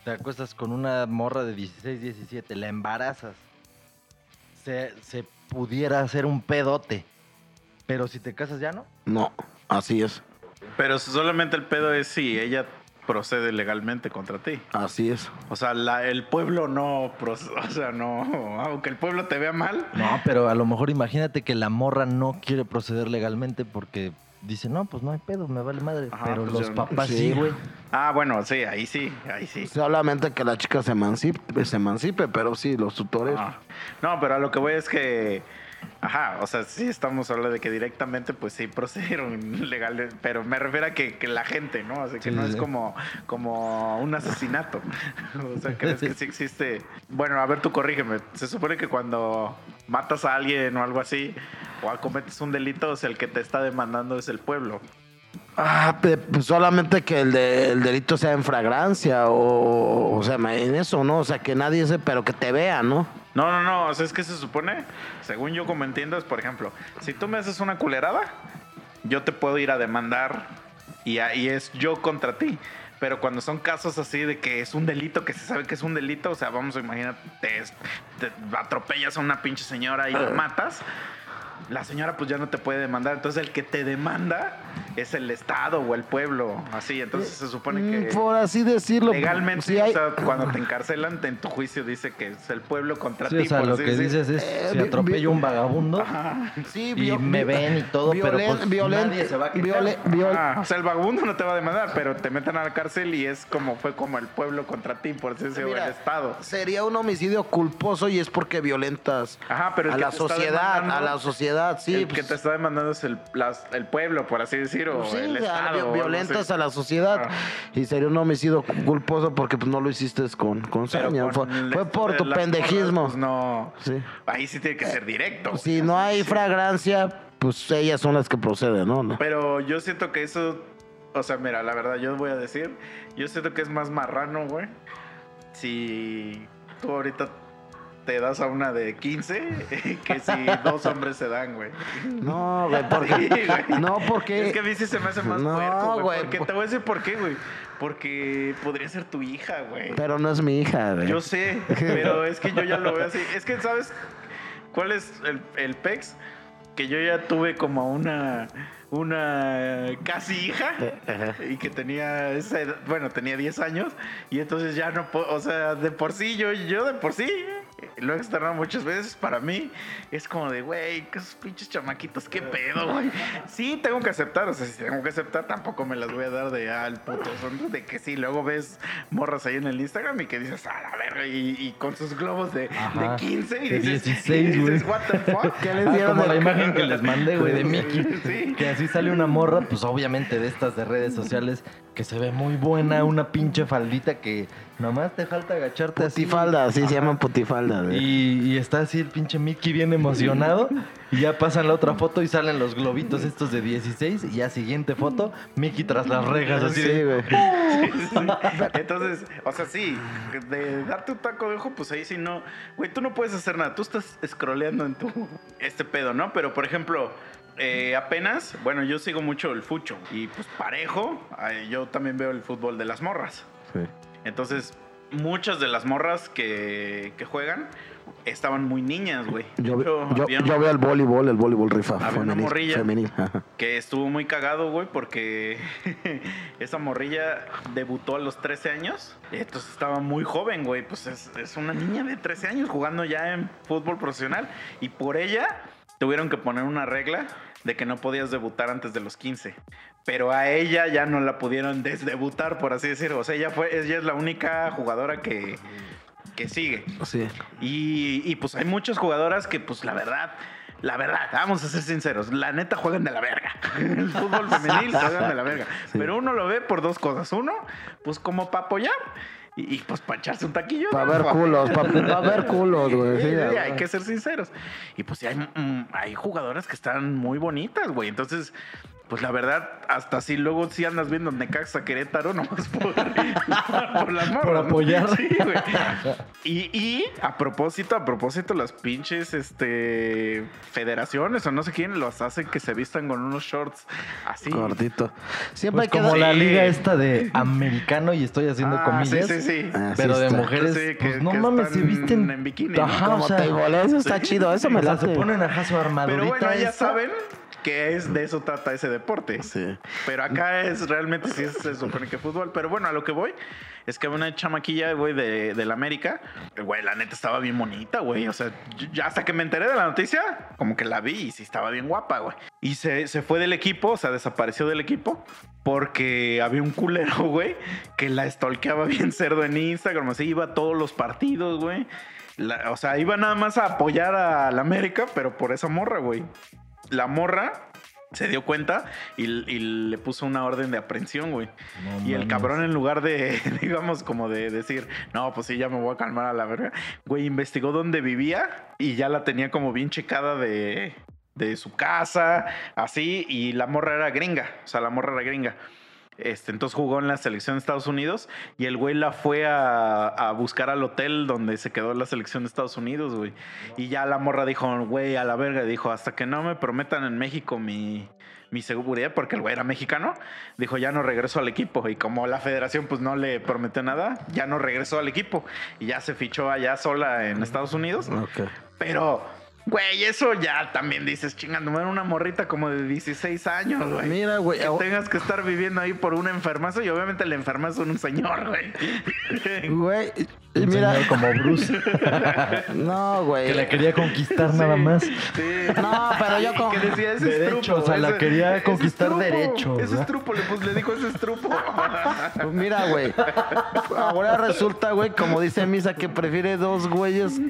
te acuestas con una morra de 16, 17, la embarazas. Se, se pudiera hacer un pedote. Pero si te casas ya no. No, así es. Pero solamente el pedo es si ella procede legalmente contra ti. Así es. O sea, la- el pueblo no, o sea, no, aunque el pueblo te vea mal. No, pero a lo mejor imagínate que la morra no quiere proceder legalmente porque dice, no, pues no hay pedo, me vale madre. Ajá, pero pues los ya- papás sí. sí, güey. Ah, bueno, sí, ahí sí, ahí sí. Solamente que la chica se emancipe, se emancipe pero sí, los tutores. Ah. No, pero a lo que voy es que, ajá, o sea, sí estamos hablando de que directamente, pues sí procedieron legal, pero me refiero a que, que la gente, ¿no? O sea, que Sí, no sí, es como, como un asesinato. o sea, crees que sí existe. Bueno, a ver, tú corrígeme. Se supone que cuando matas a alguien o algo así, o cometes un delito, o sea, el que te está demandando es el pueblo. Ah, pues solamente que el, de- el delito sea en fragrancia o, o sea, en eso, ¿no? O sea, que nadie se, pero que te vea, ¿no? No, no, no, o sea, es que se supone, según yo como entiendo, es por ejemplo, si tú me haces una culerada, yo te puedo ir a demandar y ahí es yo contra ti. Pero cuando son casos así de que es un delito, que se sabe que es un delito, o sea, vamos a imaginar, te, te atropellas a una pinche señora y la matas, la señora pues ya no te puede demandar. Entonces el que te demanda es el Estado o el pueblo, así. Entonces se supone Mm, que... Por así decirlo. Legalmente, sí hay- o sea, cuando te encarcelan, en tu juicio dice que es el pueblo contra Sí, ti. o sea, lo que decir. dices es, Eh, si atropello vi- un vagabundo Sí, y me ven y todo, pero pues violen- nadie se va a quejar. viole- viol- Ah, o sea, el vagabundo no te va a demandar, pero te meten a la cárcel y es como fue como el pueblo contra ti, por así decirlo, el Estado. Sería un homicidio culposo y es porque violentas Ajá, pero a la sociedad, a la sociedad, sí. el pues, que te está demandando es el, las- el pueblo, por así decirlo, pues sí, el Estado. violentas a la sociedad Ah. y sería un homicidio culposo porque pues no lo hiciste con, con saña, fue, por tu pendejismo. pues no, Sí. ahí sí tiene que ser directo. Si no hay fragrancia, pues ellas son las que proceden, ¿no? ¿no? Pero yo siento que eso, o sea, mira, la verdad, yo voy a decir, yo siento que es más marrano, güey. Si tú ahorita te das a una de 15, que si dos hombres se dan, güey. No, güey, Sí, porque güey. no porque Es que a mí sí se me hace más No, puerco, güey. Porque por- te voy a decir por qué, güey. Porque podría ser tu hija, güey. pero no es mi hija, güey. Yo sé, pero es que yo ya lo veo así. Es que, ¿sabes cuál es el, el PEX? que yo ya tuve como una una casi hija Ajá. y que tenía esa edad- bueno, tenía 10 años y entonces ya no puedo, o sea, de por sí yo yo de por sí lo he externado muchas veces para mí es como de, güey, que esos pinches chamaquitos, qué pedo, güey. Sí, tengo que aceptar, o sea, si tengo que aceptar, tampoco me las voy a dar de al puto son de que sí, luego ves morras ahí en el Instagram y que dices, a la verga, y, y con sus globos de, de 15 y De dices, 16, y dices, güey. what the fuck. ¿Qué les Ah, dieron como de- la imagen que les mandé, güey, de Mickey. Sí. Que así sale una morra, pues obviamente de estas de redes sociales, que se ve muy buena, una pinche faldita que nomás te falta agacharte así. Putifalda, así se Ajá. llaman putifalda. güey. Y, y está así el pinche Mickey bien emocionado. Y ya pasan la otra foto y salen los globitos estos de 16. Y ya siguiente foto, Mickey tras las rejas, así Sí, de. güey. Sí. Entonces, o sea, sí, de darte un taco de ojo, pues ahí sí no. Güey, tú no puedes hacer nada. Tú estás scrolleando en tu. Este pedo, ¿no? Pero, por ejemplo. eh, apenas, bueno, yo sigo mucho el fucho y pues parejo, yo también veo el fútbol de las morras. Sí. Entonces, muchas de las morras que, que juegan estaban muy niñas, güey. Yo, yo, yo veo el voleibol, el voleibol rifa. Había una femenil, morrilla. femenil, que estuvo muy cagado, güey, porque esa morrilla debutó a los 13 años. Entonces estaba muy joven, güey. Pues es, es una niña de 13 años jugando ya en fútbol profesional. Y por ella tuvieron que poner una regla de que no podías debutar antes de los 15. Pero a ella ya no la pudieron desdebutar, por así decirlo. O sea, ella, fue, ella es la única jugadora que, que sigue. Sí. Y, y, pues hay muchas jugadoras que, pues la verdad, la verdad, vamos a ser sinceros, la neta juegan de la verga. El fútbol femenil juegan de la verga. Sí. Pero uno lo ve por dos cosas. Uno, pues como para apoyar. Y, y, pues para echarse un taquillo. Para ver culos, para ver culos, güey. Sí, Sí, hay que ser sinceros. Y pues sí, hay, mm, hay jugadoras que están muy bonitas, güey. Entonces, pues la verdad, hasta si luego si andas viendo Necaxa Querétaro, nomás por, por las morras, Por ¿no? apoyar. Sí, güey. Y, y a propósito, a propósito, las pinches este, federaciones o no sé quién los hacen que se vistan con unos shorts así. Cortito. Siempre Pues hay que como dar- la Sí. liga esta de americano y estoy haciendo Ah, comillas. Sí, sí, sí. Ah, Pero de está. mujeres, Sí, que- pues no que mames, se visten en bikini. Ajá, Como o sea, teibolés, eso está chido, eso me late. se ponen ajá su armadurita. Pero bueno, ya esta. saben que es de eso trata ese deporte. Sí. Pero acá es realmente sí es- se supone que fútbol. Pero bueno, a lo que voy es que una chamaquilla, güey, de, de la América, güey, la neta estaba bien bonita, güey. O sea, yo- ya hasta que me enteré de la noticia, como que la vi y sí estaba bien guapa, güey. Y se, se fue del equipo, o sea, desapareció del equipo. Porque había un culero, güey, que la stalkeaba bien cerdo en Instagram. Así iba a todos los partidos, güey. La- o sea, iba nada más a apoyar a la América, pero por esa morra, güey. La morra se dio cuenta y, y le puso una orden de aprehensión, güey. No y el cabrón, en lugar de, digamos, como de decir, no, pues sí, ya me voy a calmar a la verga, güey, investigó dónde vivía y ya la tenía como bien checada de, de su casa, así, y la morra era gringa, o sea, la morra era gringa. Este, entonces jugó en la selección de Estados Unidos y el güey la fue a, a buscar al hotel donde se quedó la selección de Estados Unidos, güey. Y ya la morra dijo, güey, a la verga, dijo, hasta que no me prometan en México mi, mi seguridad, porque el güey era mexicano, dijo, ya no regreso al equipo. Y como la federación pues no le prometió nada, ya no regresó al equipo. Y ya se fichó allá sola en Estados Unidos. Ok. Pero, güey, eso ya también dices, chingando, era una morrita como de 16 años, güey. Mira, güey. Que tengas que estar viviendo ahí por un enfermazo y obviamente el enfermazo es un señor, güey. Güey. Mira. señor como Bruce, No, güey. que la quería conquistar nada más. Sí. No, pero yo con- que decía, ese Derecho, es trupo. o sea, la quería ese conquistar es trupo, derecho, Ese es trupo, le, pues, le dijo, ese es trupo. Mira, güey. Ahora resulta, güey, como dice Misa, que prefiere dos güeyes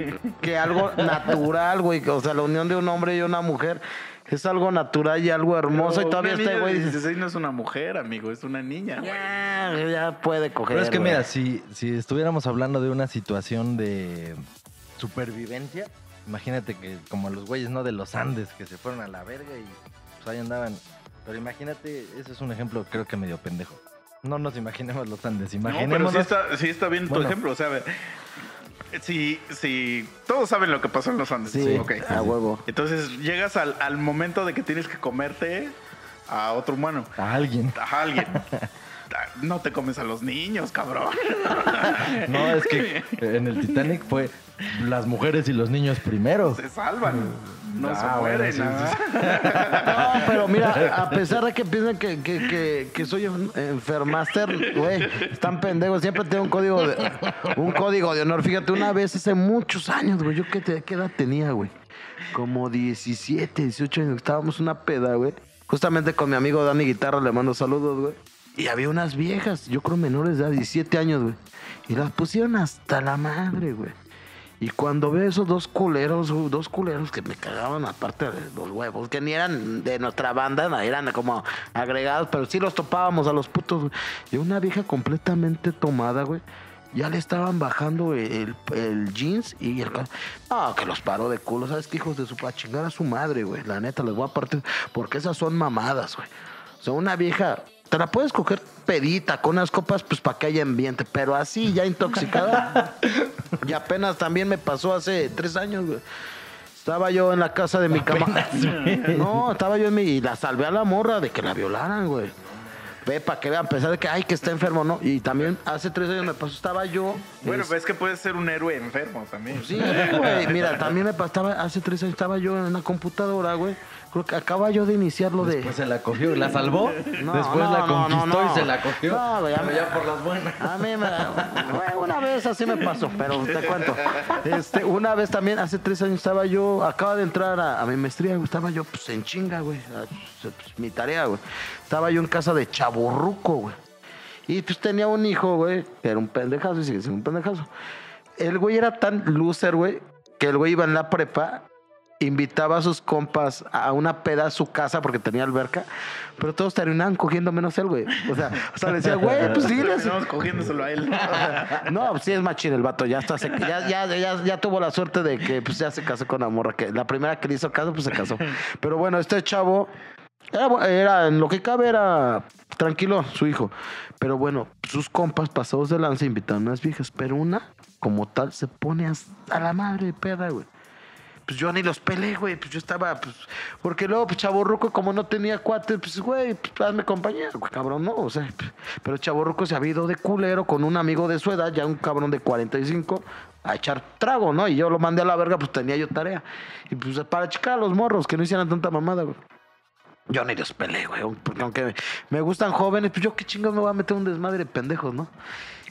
que algo natural, güey. O sea, la unión de un hombre y una mujer es algo natural y algo hermoso. Pero y todavía este güey dice, 16 no es una mujer, amigo, es una niña, güey. ya, ya puede coger. Pero es que güey". mira, si, si estuviéramos hablando de una situación de supervivencia, imagínate que como los güeyes, ¿no? De los Andes, que se fueron a la verga y pues ahí andaban. Pero imagínate, ese es un ejemplo creo que medio pendejo. No nos imaginemos los Andes, No, pero imaginemos... sí está, sí está bien tu ejemplo. O sea, a ver, si, si todos saben lo que pasó en los Andes. Sí, ok. a huevo. Entonces llegas al, al momento de que tienes que comerte a otro humano, a alguien. a alguien. no te comes a los niños, cabrón. No, es que en el Titanic fue las mujeres y los niños primero. Se salvan. No Ah, se bueno, mueren. sí, ¿ah? No, pero mira, a pesar de que piensan que, que, que, que soy un enfermaster, güey, están pendejos. Siempre tengo un código de, un código de honor. Fíjate, una vez hace muchos años, güey, ¿yo qué, te- qué edad tenía, güey? Como 17, 18 años. Estábamos una peda, güey. Justamente con mi amigo Dani Guitarra, le mando saludos, güey. Y había unas viejas, yo creo menores de edad, 17 años, güey. Y las pusieron hasta la madre, güey. Y cuando veo esos dos culeros, güey, dos culeros que me cagaban aparte de los huevos, que ni eran de nuestra banda, eran como agregados, pero sí los topábamos a los putos. Y una vieja completamente tomada, güey. Ya le estaban bajando el, jeans y el... No, que los paró de culo. ¿Sabes qué, hijos de su... pa' chingar a su madre, güey. La neta, les voy a partir... Porque esas son mamadas, güey. O sea, una vieja... Te la puedes coger pedita con unas copas, pues para que haya ambiente. Pero así, ya intoxicada. y apenas también me pasó hace tres años, güey. Estaba yo en la casa de mi cama. No, estaba yo en mi. Y la salvé a la morra de que la violaran, güey. Ve, para que vean, a pesar de que, ay, que está enfermo, ¿no? Y también hace tres años me pasó, estaba yo. Bueno, es- pues es que puedes ser un héroe enfermo también. Sí, güey. Mira, también me pasaba, hace tres años estaba yo en una computadora, güey. Creo que acaba yo de iniciar lo de. Después se la cogió, la salvó, No, después no, la conquistó no. y se la cogió. No, güey, pero ya por las buenas. A mí me. una vez así me pasó, pero te cuento. Este, una vez también, hace tres años estaba yo, acaba de entrar a, a mi maestría, güey, estaba yo pues en chinga, güey. a- pues, mi tarea, güey. Estaba yo en casa de Chaborruco, güey. Y pues tenía un hijo, güey, que era un pendejazo y sigue siendo un pendejazo. El güey era tan loser, güey, que el güey iba en la prepa, invitaba a sus compas a una peda a su casa porque tenía alberca, pero todos terminaban cogiendo menos él, güey. O sea, o sea, le decía, güey, pues sí. Terminamos cogiéndoselo a él. No, pues sí es machín el vato, ya está, se- ya, ya, ya, ya tuvo la suerte de que pues ya se casó con la morra, que la primera que le hizo caso, pues se casó. Pero bueno, este chavo era, era en lo que cabe era tranquilo su hijo. Pero bueno, sus compas pasados de lanza invitaron a unas viejas, pero una, como tal, se pone hasta la madre de peda, güey. Pues yo ni los pelé, güey. Pues yo estaba, pues. Porque luego, pues Chaborruco, como no tenía cuates, pues, güey, pues hazme compañía, güey, cabrón, no. O sea, pues, pero Chaborruco se ha ido de culero con un amigo de su edad, ya un cabrón de 45, a echar trago, ¿no? Y yo lo mandé a la verga, pues tenía yo tarea. Y pues para checar a los morros, que no hicieran tanta mamada, güey. Yo ni los pelé, güey. Porque aunque me gustan jóvenes, pues yo qué chingados me voy a meter un desmadre de pendejos, ¿no?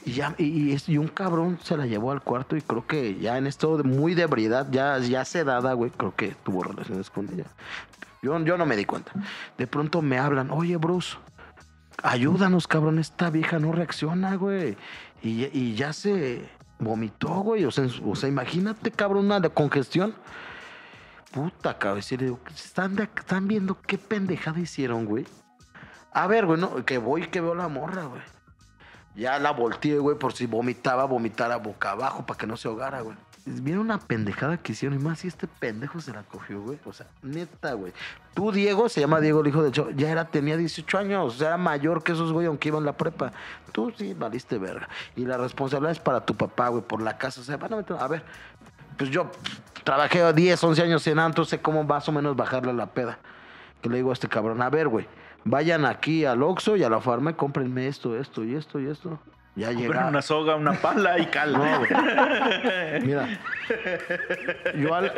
Y ya, y, un cabrón se la llevó al cuarto y creo que ya en esto de muy de ebriedad, ya, ya sedada, güey, creo que tuvo relaciones con ella. Yo, yo no me di cuenta. De pronto me hablan, oye, Bruce, ayúdanos, cabrón, esta vieja no reacciona, güey. Y, ya se vomitó, güey. O sea, imagínate, cabrón, una congestión. Puta, cabrón. y le ¿Están, ¿Están viendo qué pendejada hicieron, güey? A ver, güey, no, que voy que veo la morra, güey. Ya la volteé, güey, por si vomitaba, vomitara boca abajo para que no se ahogara, güey. Viene una pendejada que hicieron y más si este pendejo se la cogió, güey. O sea, neta, güey. Tú, Diego, se llama Diego, el hijo de Cho, ya era, tenía 18 años, o sea, era mayor que esos, güey, aunque iban la prepa. Tú sí valiste verga. Y la responsabilidad es para tu papá, güey, por la casa. O sea, van a meter- a ver, pues yo trabajé 10, 11 años en Antro, sé cómo más o menos bajarle la peda. Que le digo a este cabrón, a ver, güey, vayan aquí al Oxxo y a la farma y cómprenme esto, esto y esto y esto. Ya llega. una soga, una pala y cal. No, güey. Mira. Yo al-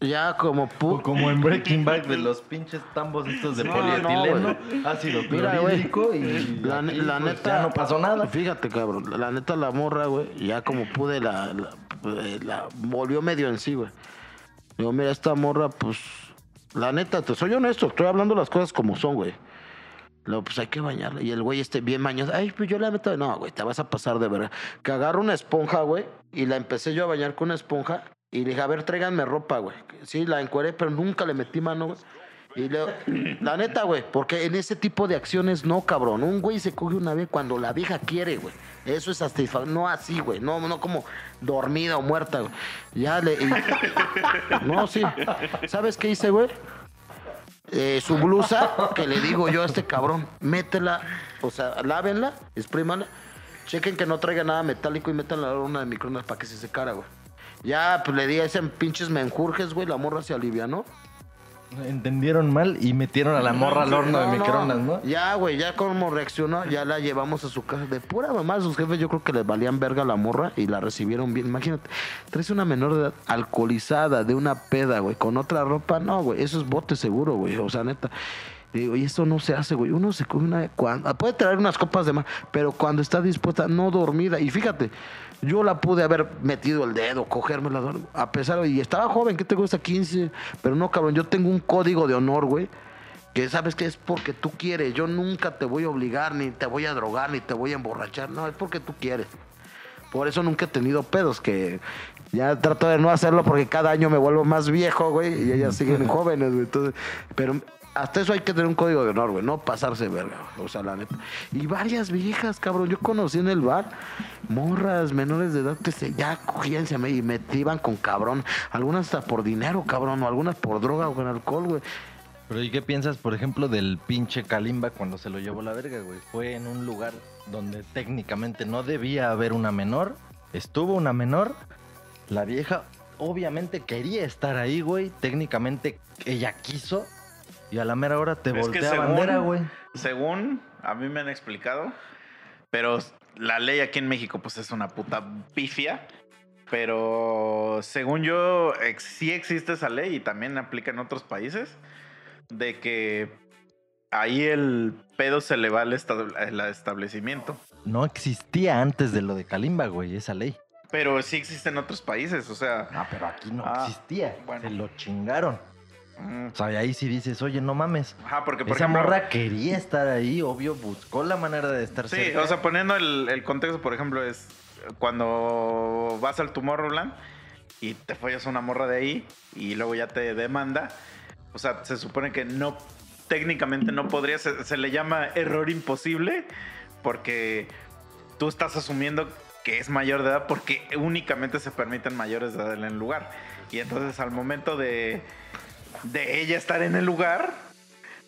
ya como O pu como en Breaking Bad, de los pinches tambos estos de No, polietileno, no, ácido Mira, güey. y La, aquí, la pues, neta. ya no pasó nada. Fíjate, cabrón. La neta, la morra, güey, ya como pude, la, la, eh, la volvió medio en sí, güey. Digo, mira, esta morra, pues. La neta, te soy honesto, estoy hablando las cosas como son, güey. Luego, pues hay que bañarla. Y el güey este bien mañoso. Ay, pues yo la meto. No, güey, te vas a pasar de verdad. Que agarro una esponja, güey. Y la empecé yo a bañar con una esponja. Y le dije, a ver, tráiganme ropa, güey. Sí, la encueré, pero nunca le metí mano, güey. Y luego, la neta, güey, porque en ese tipo de acciones no, cabrón. Un güey se coge una vez cuando la vieja quiere, güey. Eso es satisfacción. No así, güey. No, no como dormida o muerta, güey. Ya le. No, sí. ¿Sabes qué hice, güey? Eh, su blusa, que le digo yo a este cabrón, métela, o sea, lávenla, exprímanla, chequen que no traiga nada metálico y métanla a una de microondas para que se secara, güey. Ya, pues le di a ese pinches menjurjes, güey, la morra se alivianó. Entendieron mal y metieron a la morra al horno de microondas, ¿no? Ya, güey, ya como reaccionó, ya la llevamos a su casa. De pura mamá, sus jefes yo creo que les valían verga la morra y la recibieron bien. Imagínate, traes una menor de edad alcoholizada de una peda, güey, con otra ropa. No, güey, eso es bote seguro, güey. O sea, neta. Digo, y eso no se hace, güey. Uno se come una... Cuando, puede traer unas copas de más, pero cuando está dispuesta, no dormida. Y fíjate, yo la pude haber metido el dedo, cogérmela, a pesar de... Y estaba joven, ¿qué te gusta? 15. Pero no, cabrón, yo tengo un código de honor, güey que sabes que es porque tú quieres. Yo nunca te voy a obligar, ni te voy a drogar, ni te voy a emborrachar. No, es porque tú quieres. Por eso nunca he tenido pedos, que ya trato de no hacerlo porque cada año me vuelvo más viejo, güey, y ellas siguen jóvenes, güey. Entonces, pero hasta eso hay que tener un código de honor, güey, no pasarse verga, o sea, la neta. Y varias viejas, cabrón, yo conocí en el bar morras menores de edad que se, ya cogían se me- y me iban con cabrón. Algunas hasta por dinero, cabrón, o algunas por droga o con alcohol, güey. Pero ¿y qué piensas, por ejemplo, del pinche Kalimba cuando se lo llevó la verga, güey? Fue en un lugar donde técnicamente no debía haber una menor. Estuvo una menor. La vieja obviamente quería estar ahí, güey. Técnicamente ella quiso. Y a la mera hora te Es que voltea bandera, güey. Según a mí me han explicado, pero la ley aquí en México pues es una puta pifia. Pero según yo, ex- sí existe esa ley y también aplica en otros países, de que ahí el pedo se le va al esta- al establecimiento. No existía antes de lo de Kalimba, güey, esa ley. Pero sí existe en otros países, o sea... Ah, pero aquí no Ah, existía. bueno. Se lo chingaron. Mm, O sea, ahí sí dices, oye, no mames. Ajá, porque por Esa ejemplo... morra quería estar ahí, obvio, buscó la manera de estar Sí, cerca. o sea, poniendo el, el contexto, por ejemplo, es cuando vas al Tomorrowland y te follas a una morra de ahí y luego ya te demanda. O sea, se supone que no, técnicamente no podría, se, se le llama error imposible porque tú estás asumiendo que es mayor de edad porque únicamente se permiten mayores de edad en el lugar. Y entonces al momento de, de ella estar en el lugar,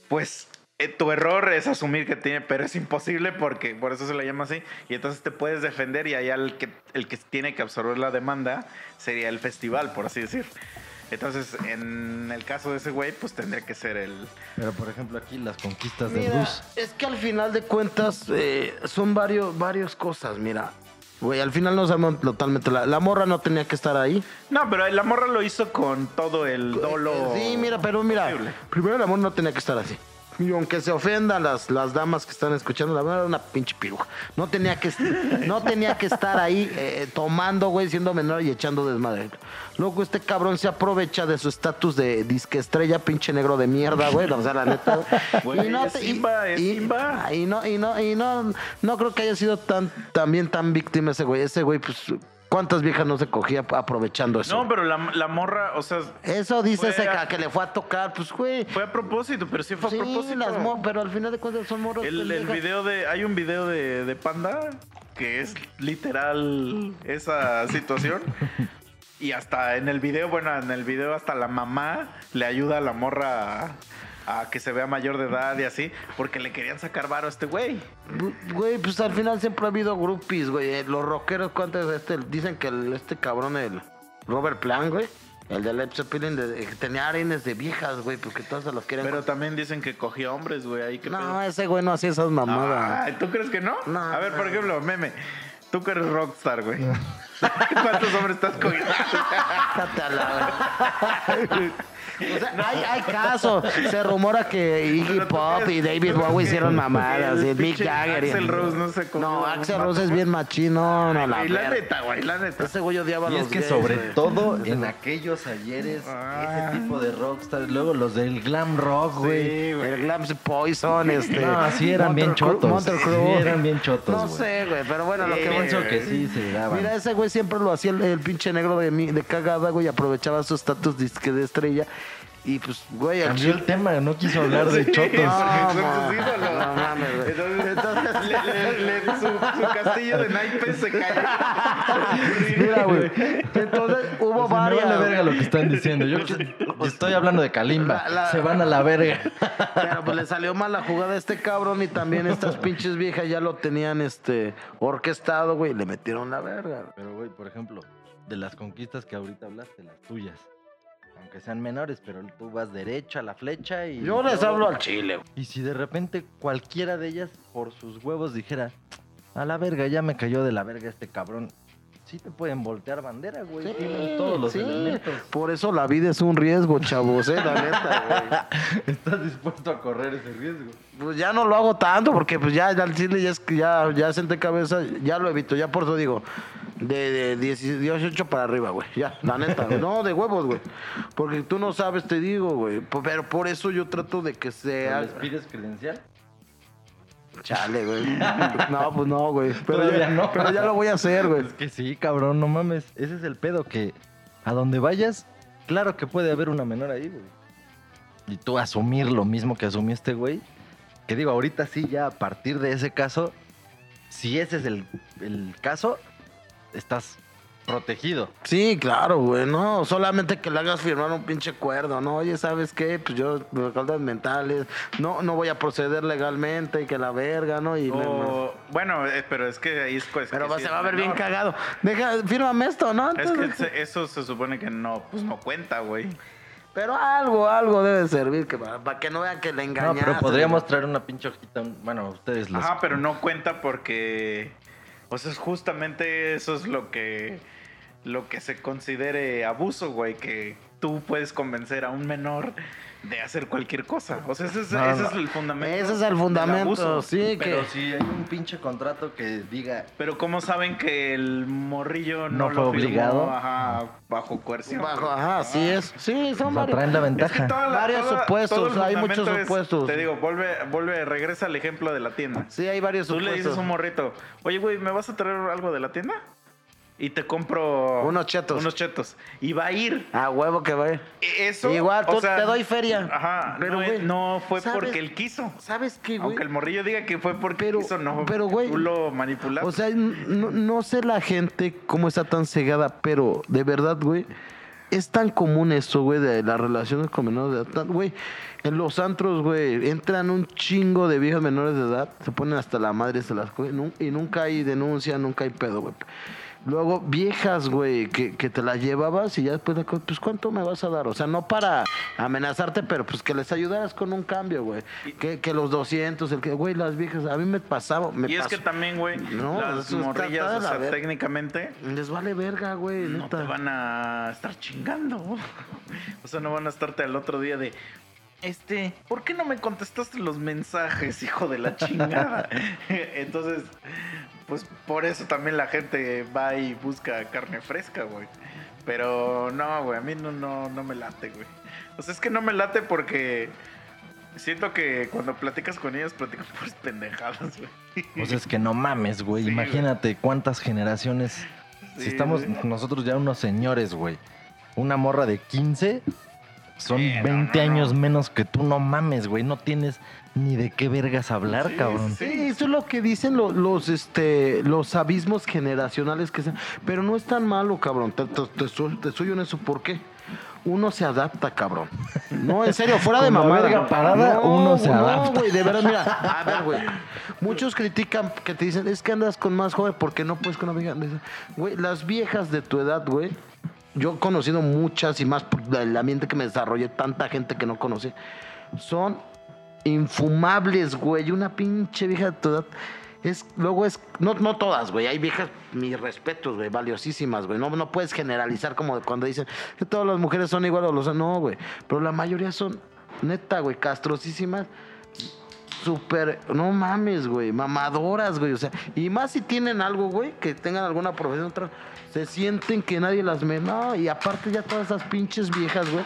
pues eh, tu error es asumir que tiene, pero es imposible porque por eso se le llama así. Y entonces te puedes defender y allá el que, el que tiene que absorber la demanda sería el festival, por así decir. Entonces, en el caso de ese güey, pues tendría que ser el... Pero por ejemplo aquí las conquistas de Mira, Bruce. es que al final de cuentas eh, son varios, varias cosas, mira. Güey, al final no sabemos totalmente. La, la morra no tenía que estar ahí. No, pero la morra lo hizo con todo el dolo. Sí, mira, pero mira. Primero la morra no tenía que estar así. Y aunque se ofendan las, las damas que están escuchando, la verdad era una pinche piruja. No tenía que, no tenía que estar ahí eh, tomando, güey, siendo menor y echando desmadre. Luego este cabrón se aprovecha de su estatus de disque estrella, pinche negro de mierda, güey. O sea, la neta. Güey, es te- Simba, es y- Simba. y no, y no, y no, no creo que haya sido tan, también tan víctima ese güey. Ese güey, pues, ¿cuántas viejas no se cogía aprovechando eso? No, pero la, la morra, o sea, Eso dice ese a- que le fue a tocar, pues, güey. fue a propósito, pero sí fue a Sí, propósito. las mo- pero al final de cuentas son morros. El, el video de. Hay un video de, de Panda que es literal esa situación. Y hasta en el video, bueno, en el video hasta la mamá le ayuda a la morra a, que se vea mayor de edad y así, porque le querían sacar varo a este güey. Güey, pues al final siempre ha habido groupies, güey. Eh, Los rockeros, ¿cuántos? Este, dicen que el- este cabrón, el Robert Plant, güey. El de Led Zeppelin, de- de- que tenía arenes de viejas, güey, porque todas se los quieren. Pero también dicen que cogía hombres, güey, ahí que no, ese güey no hacía esas mamadas. Ah, ¿Tú crees que no? No, a ver, por ejemplo, meme. Tú que eres rockstar, güey. ¿Cuántos hombres estás cogiendo? O sea, hay, hay casos. Se rumora que Iggy Pop y David Bowie hicieron mamadas. Y el Mick Jagger. y- Axl Rose no se cogió No, Axel Rose es bien machino. No, la Y la neta, güey, la neta. Ese güey odiaba a Y los es que gays, sobre güey. todo en aquellos ayeres, Ah. ese tipo de rockstars, luego los del glam rock, güey. Sí, güey. El Glam's Poison, este. No, sí eran bien chotos. Sí eran bien chotos, No güey. sé, güey, pero bueno, lo que voy Pienso que sí se daban. Mira, ese güey siempre lo hacía el, el pinche negro de, mi- de cagada, güey, aprovechaba su estatus de estrella. Y pues, güey, Cambió el tema, no quiso hablar de chotos. No, ídolos. no mames, güey. Entonces, le- le- le- su, su castillo de naipes se cae. Mira, güey. Entonces hubo Pues me varias. vale verga lo que están diciendo. Yo yo estoy hablando de Kalimba. La- la- Se van a la verga. Pero pues le salió mal la jugada a este cabrón y también estas pinches viejas ya lo tenían este orquestado, güey, le metieron la verga. Pero, güey, por ejemplo, de las conquistas que ahorita hablaste, las tuyas. Aunque sean menores, pero tú vas derecho a la flecha y... Yo les hablo al chile, güey. Y si de repente cualquiera de ellas, por sus huevos, dijera, a la verga, ya me cayó de la verga este cabrón, sí te pueden voltear bandera, güey. Sí, Tienen todos los sí. elementos. Por eso la vida es un riesgo, chavos, eh, la neta, güey. Estás dispuesto a correr ese riesgo. Pues ya no lo hago tanto porque pues ya al chile ya, es, que ya, ya senté cabeza, ya lo evito, ya por eso digo, de, de 18 para arriba, güey, ya, la neta, güey. no, de huevos, güey, porque tú no sabes, te digo, güey, pero por eso yo trato de que sea... ¿Les pides credencial? Chale, güey. No, pues no, güey. Pero Todavía ya, no. pero ya lo voy a hacer, güey. Es que sí, cabrón, no mames. Ese es el pedo, que a donde vayas, claro que puede haber una menor ahí, güey. Y tú asumir lo mismo que asumió este güey. Que digo, ahorita sí, ya a partir de ese caso, si ese es el, el caso, estás protegido. Sí, claro, güey, no, solamente que le hagas firmar un pinche acuerdo, ¿no? Oye, ¿sabes qué? Pues yo, facultades mentales, no, no voy a proceder legalmente y que la verga, ¿no? Y bueno, eh, pero es que ahí es pues, pero que va- sí se va a ver bien cagado. Deja, fírmame esto, ¿no? Es que eso se supone que no, pues no cuenta, güey. Pero algo, algo debe servir que para, para que no vean que le No, engañaste. pero podríamos traer una pinche hojita. Bueno, ustedes les. Ajá, pero no cuenta porque, o sea, es justamente eso es lo que, lo que se considere abuso, güey, que tú puedes convencer a un menor de hacer cualquier cosa. O sea, ese es, No, ese no. es el fundamento. Ese es el fundamento, abuso. sí, Pero que... si hay un pinche contrato que diga. Pero ¿cómo saben que el morrillo no, No lo fue firmó, obligado. ajá, bajo coerción? Bajo, ajá, sí es. Sí, son O sea, varios. traen la Es que ventaja. la- Varios toda- supuestos, hay muchos es- supuestos. te digo, vuelve, vuelve, regresa al ejemplo de la tienda. Sí, hay varios Tú le supuestos. dices a un morrito, oye, güey, ¿me vas a traer algo de la tienda? Y te compro... Unos chetos. Unos chetos. Y va a ir. A huevo que va. Eso... Igual, o tú sea, te doy feria. Ajá, Pero, no, güey, no fue ¿sabes? porque él quiso. ¿Sabes qué, güey? Aunque el morrillo diga que fue porque Pero- quiso, no. pero, güey, Tú lo manipulaste. O sea, no, no sé la gente cómo está tan cegada, pero de verdad, güey, es tan común eso, güey, de las relaciones con menores de edad. Güey, en los antros, güey, entran un chingo de viejas menores de edad, se ponen hasta la madre, se las cogen, y nunca hay denuncia, nunca hay pedo, güey. Luego, viejas, güey, que, que te las llevabas y ya después, co- pues, ¿cuánto me vas a dar? O sea, no para amenazarte, pero pues que les ayudaras con un cambio, güey. Que, que los 200, el que, güey, las viejas, a mí me pasaba, me y es que también, güey, No, las morrillas, de o sea, ver- técnicamente Les vale verga, güey, no neta. te van a estar chingando. O sea, no van a estarte al otro día de... Este, ¿por qué no me contestaste los mensajes, hijo de la chingada? Entonces, pues por eso también la gente va y busca carne fresca, güey. Pero no, güey, a mí no, no, no me late, güey. O sea, es que no me late porque siento que cuando platicas con ellas, platicas por pendejadas, güey. O sea, es que no mames, güey. Sí, Imagínate cuántas generaciones. Sí, si estamos nosotros ya unos señores, güey. Una morra de 15 son Sí, no, 20 no, no. años menos que tú. No mames, güey. No tienes ni de qué vergas hablar, Sí, cabrón. sí. Eso es lo que dicen lo- los, este, los abismos generacionales que se... Pero no es tan malo, cabrón. Te, te, te soy, te soy honesto, ¿por qué? Uno se adapta, cabrón. No, en serio, fuera de mamada. verga parada, uno se no, adapta. güey, de verdad, mira. A ver, güey. Muchos critican que te dicen, es que andas con más joven porque no puedes con una vieja. Güey, las viejas de tu edad, güey. Yo he conocido muchas y más por el ambiente que me desarrollé, tanta gente que no conocí. Son infumables, güey. Una pinche vieja de tu edad. Es, luego es, no, no todas, güey. Hay viejas, mis respetos, güey, valiosísimas, güey. No, no puedes generalizar como cuando dicen que todas las mujeres son iguales. o los- No, güey. Pero la mayoría son, neta, güey, castrosísimas. Súper, no mames, güey, mamadoras, güey, o sea, y más si tienen algo, güey, que tengan alguna profesión, otra, se sienten que nadie las ve, no, y aparte ya todas esas pinches viejas, güey,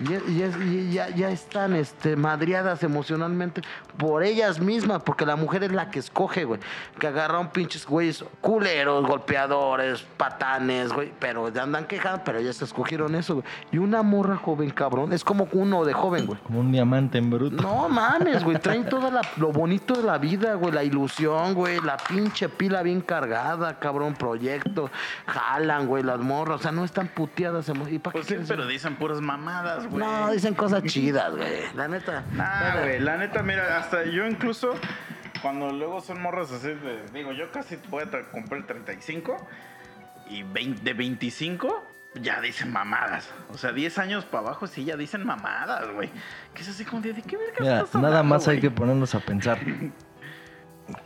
ya, ya, ya, ya están este, madriadas emocionalmente por ellas mismas, porque la mujer es la que escoge, güey. Que agarran pinches güeyes culeros, golpeadores, patanes, güey. Pero ya andan quejando, pero ellas escogieron eso, güey. Y una morra joven, cabrón, es como uno de joven, güey. Como un diamante en bruto. No mames, güey. Traen todo lo bonito de la vida, güey. La ilusión, güey. La pinche pila bien cargada, cabrón. Proyecto. Jalan, güey, las morras. O sea, no están puteadas. ¿Y para Pues qué sí, pero dicen puras mamadas, güey. No, dicen cosas chidas, güey. La neta. Nah, güey, la neta, mira, hasta yo incluso, cuando luego son morras así, de- digo, yo casi voy a cumplir 35 y 20 de 25 ya dicen mamadas. O sea, 10 años para abajo sí ya dicen mamadas, güey. Que es así como de, ¿de qué verga Mira, estás nada más hay que ponernos a pensar.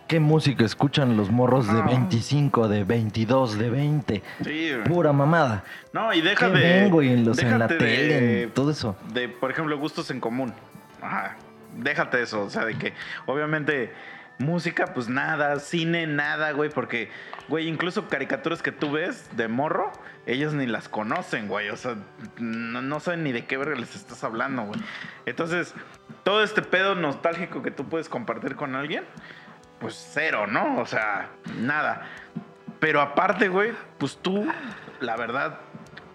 ¿Qué música escuchan los morros de No. 25, de 22, de 20? Sí, güey. Pura mamada. No, y deja ¿Qué de. ven, güey? En, los- en la tele, en todo eso. de, por ejemplo, gustos en común. Ajá. Déjate eso, o sea, de que obviamente música, pues nada, cine, nada, güey, porque, güey, incluso caricaturas que tú ves de morro, ellos ni las conocen, güey, o sea, no, no saben ni de qué verga les estás hablando, güey. Entonces, todo este pedo nostálgico que tú puedes compartir con alguien, pues cero, ¿no? O sea, nada. Pero aparte, güey, pues tú, la verdad,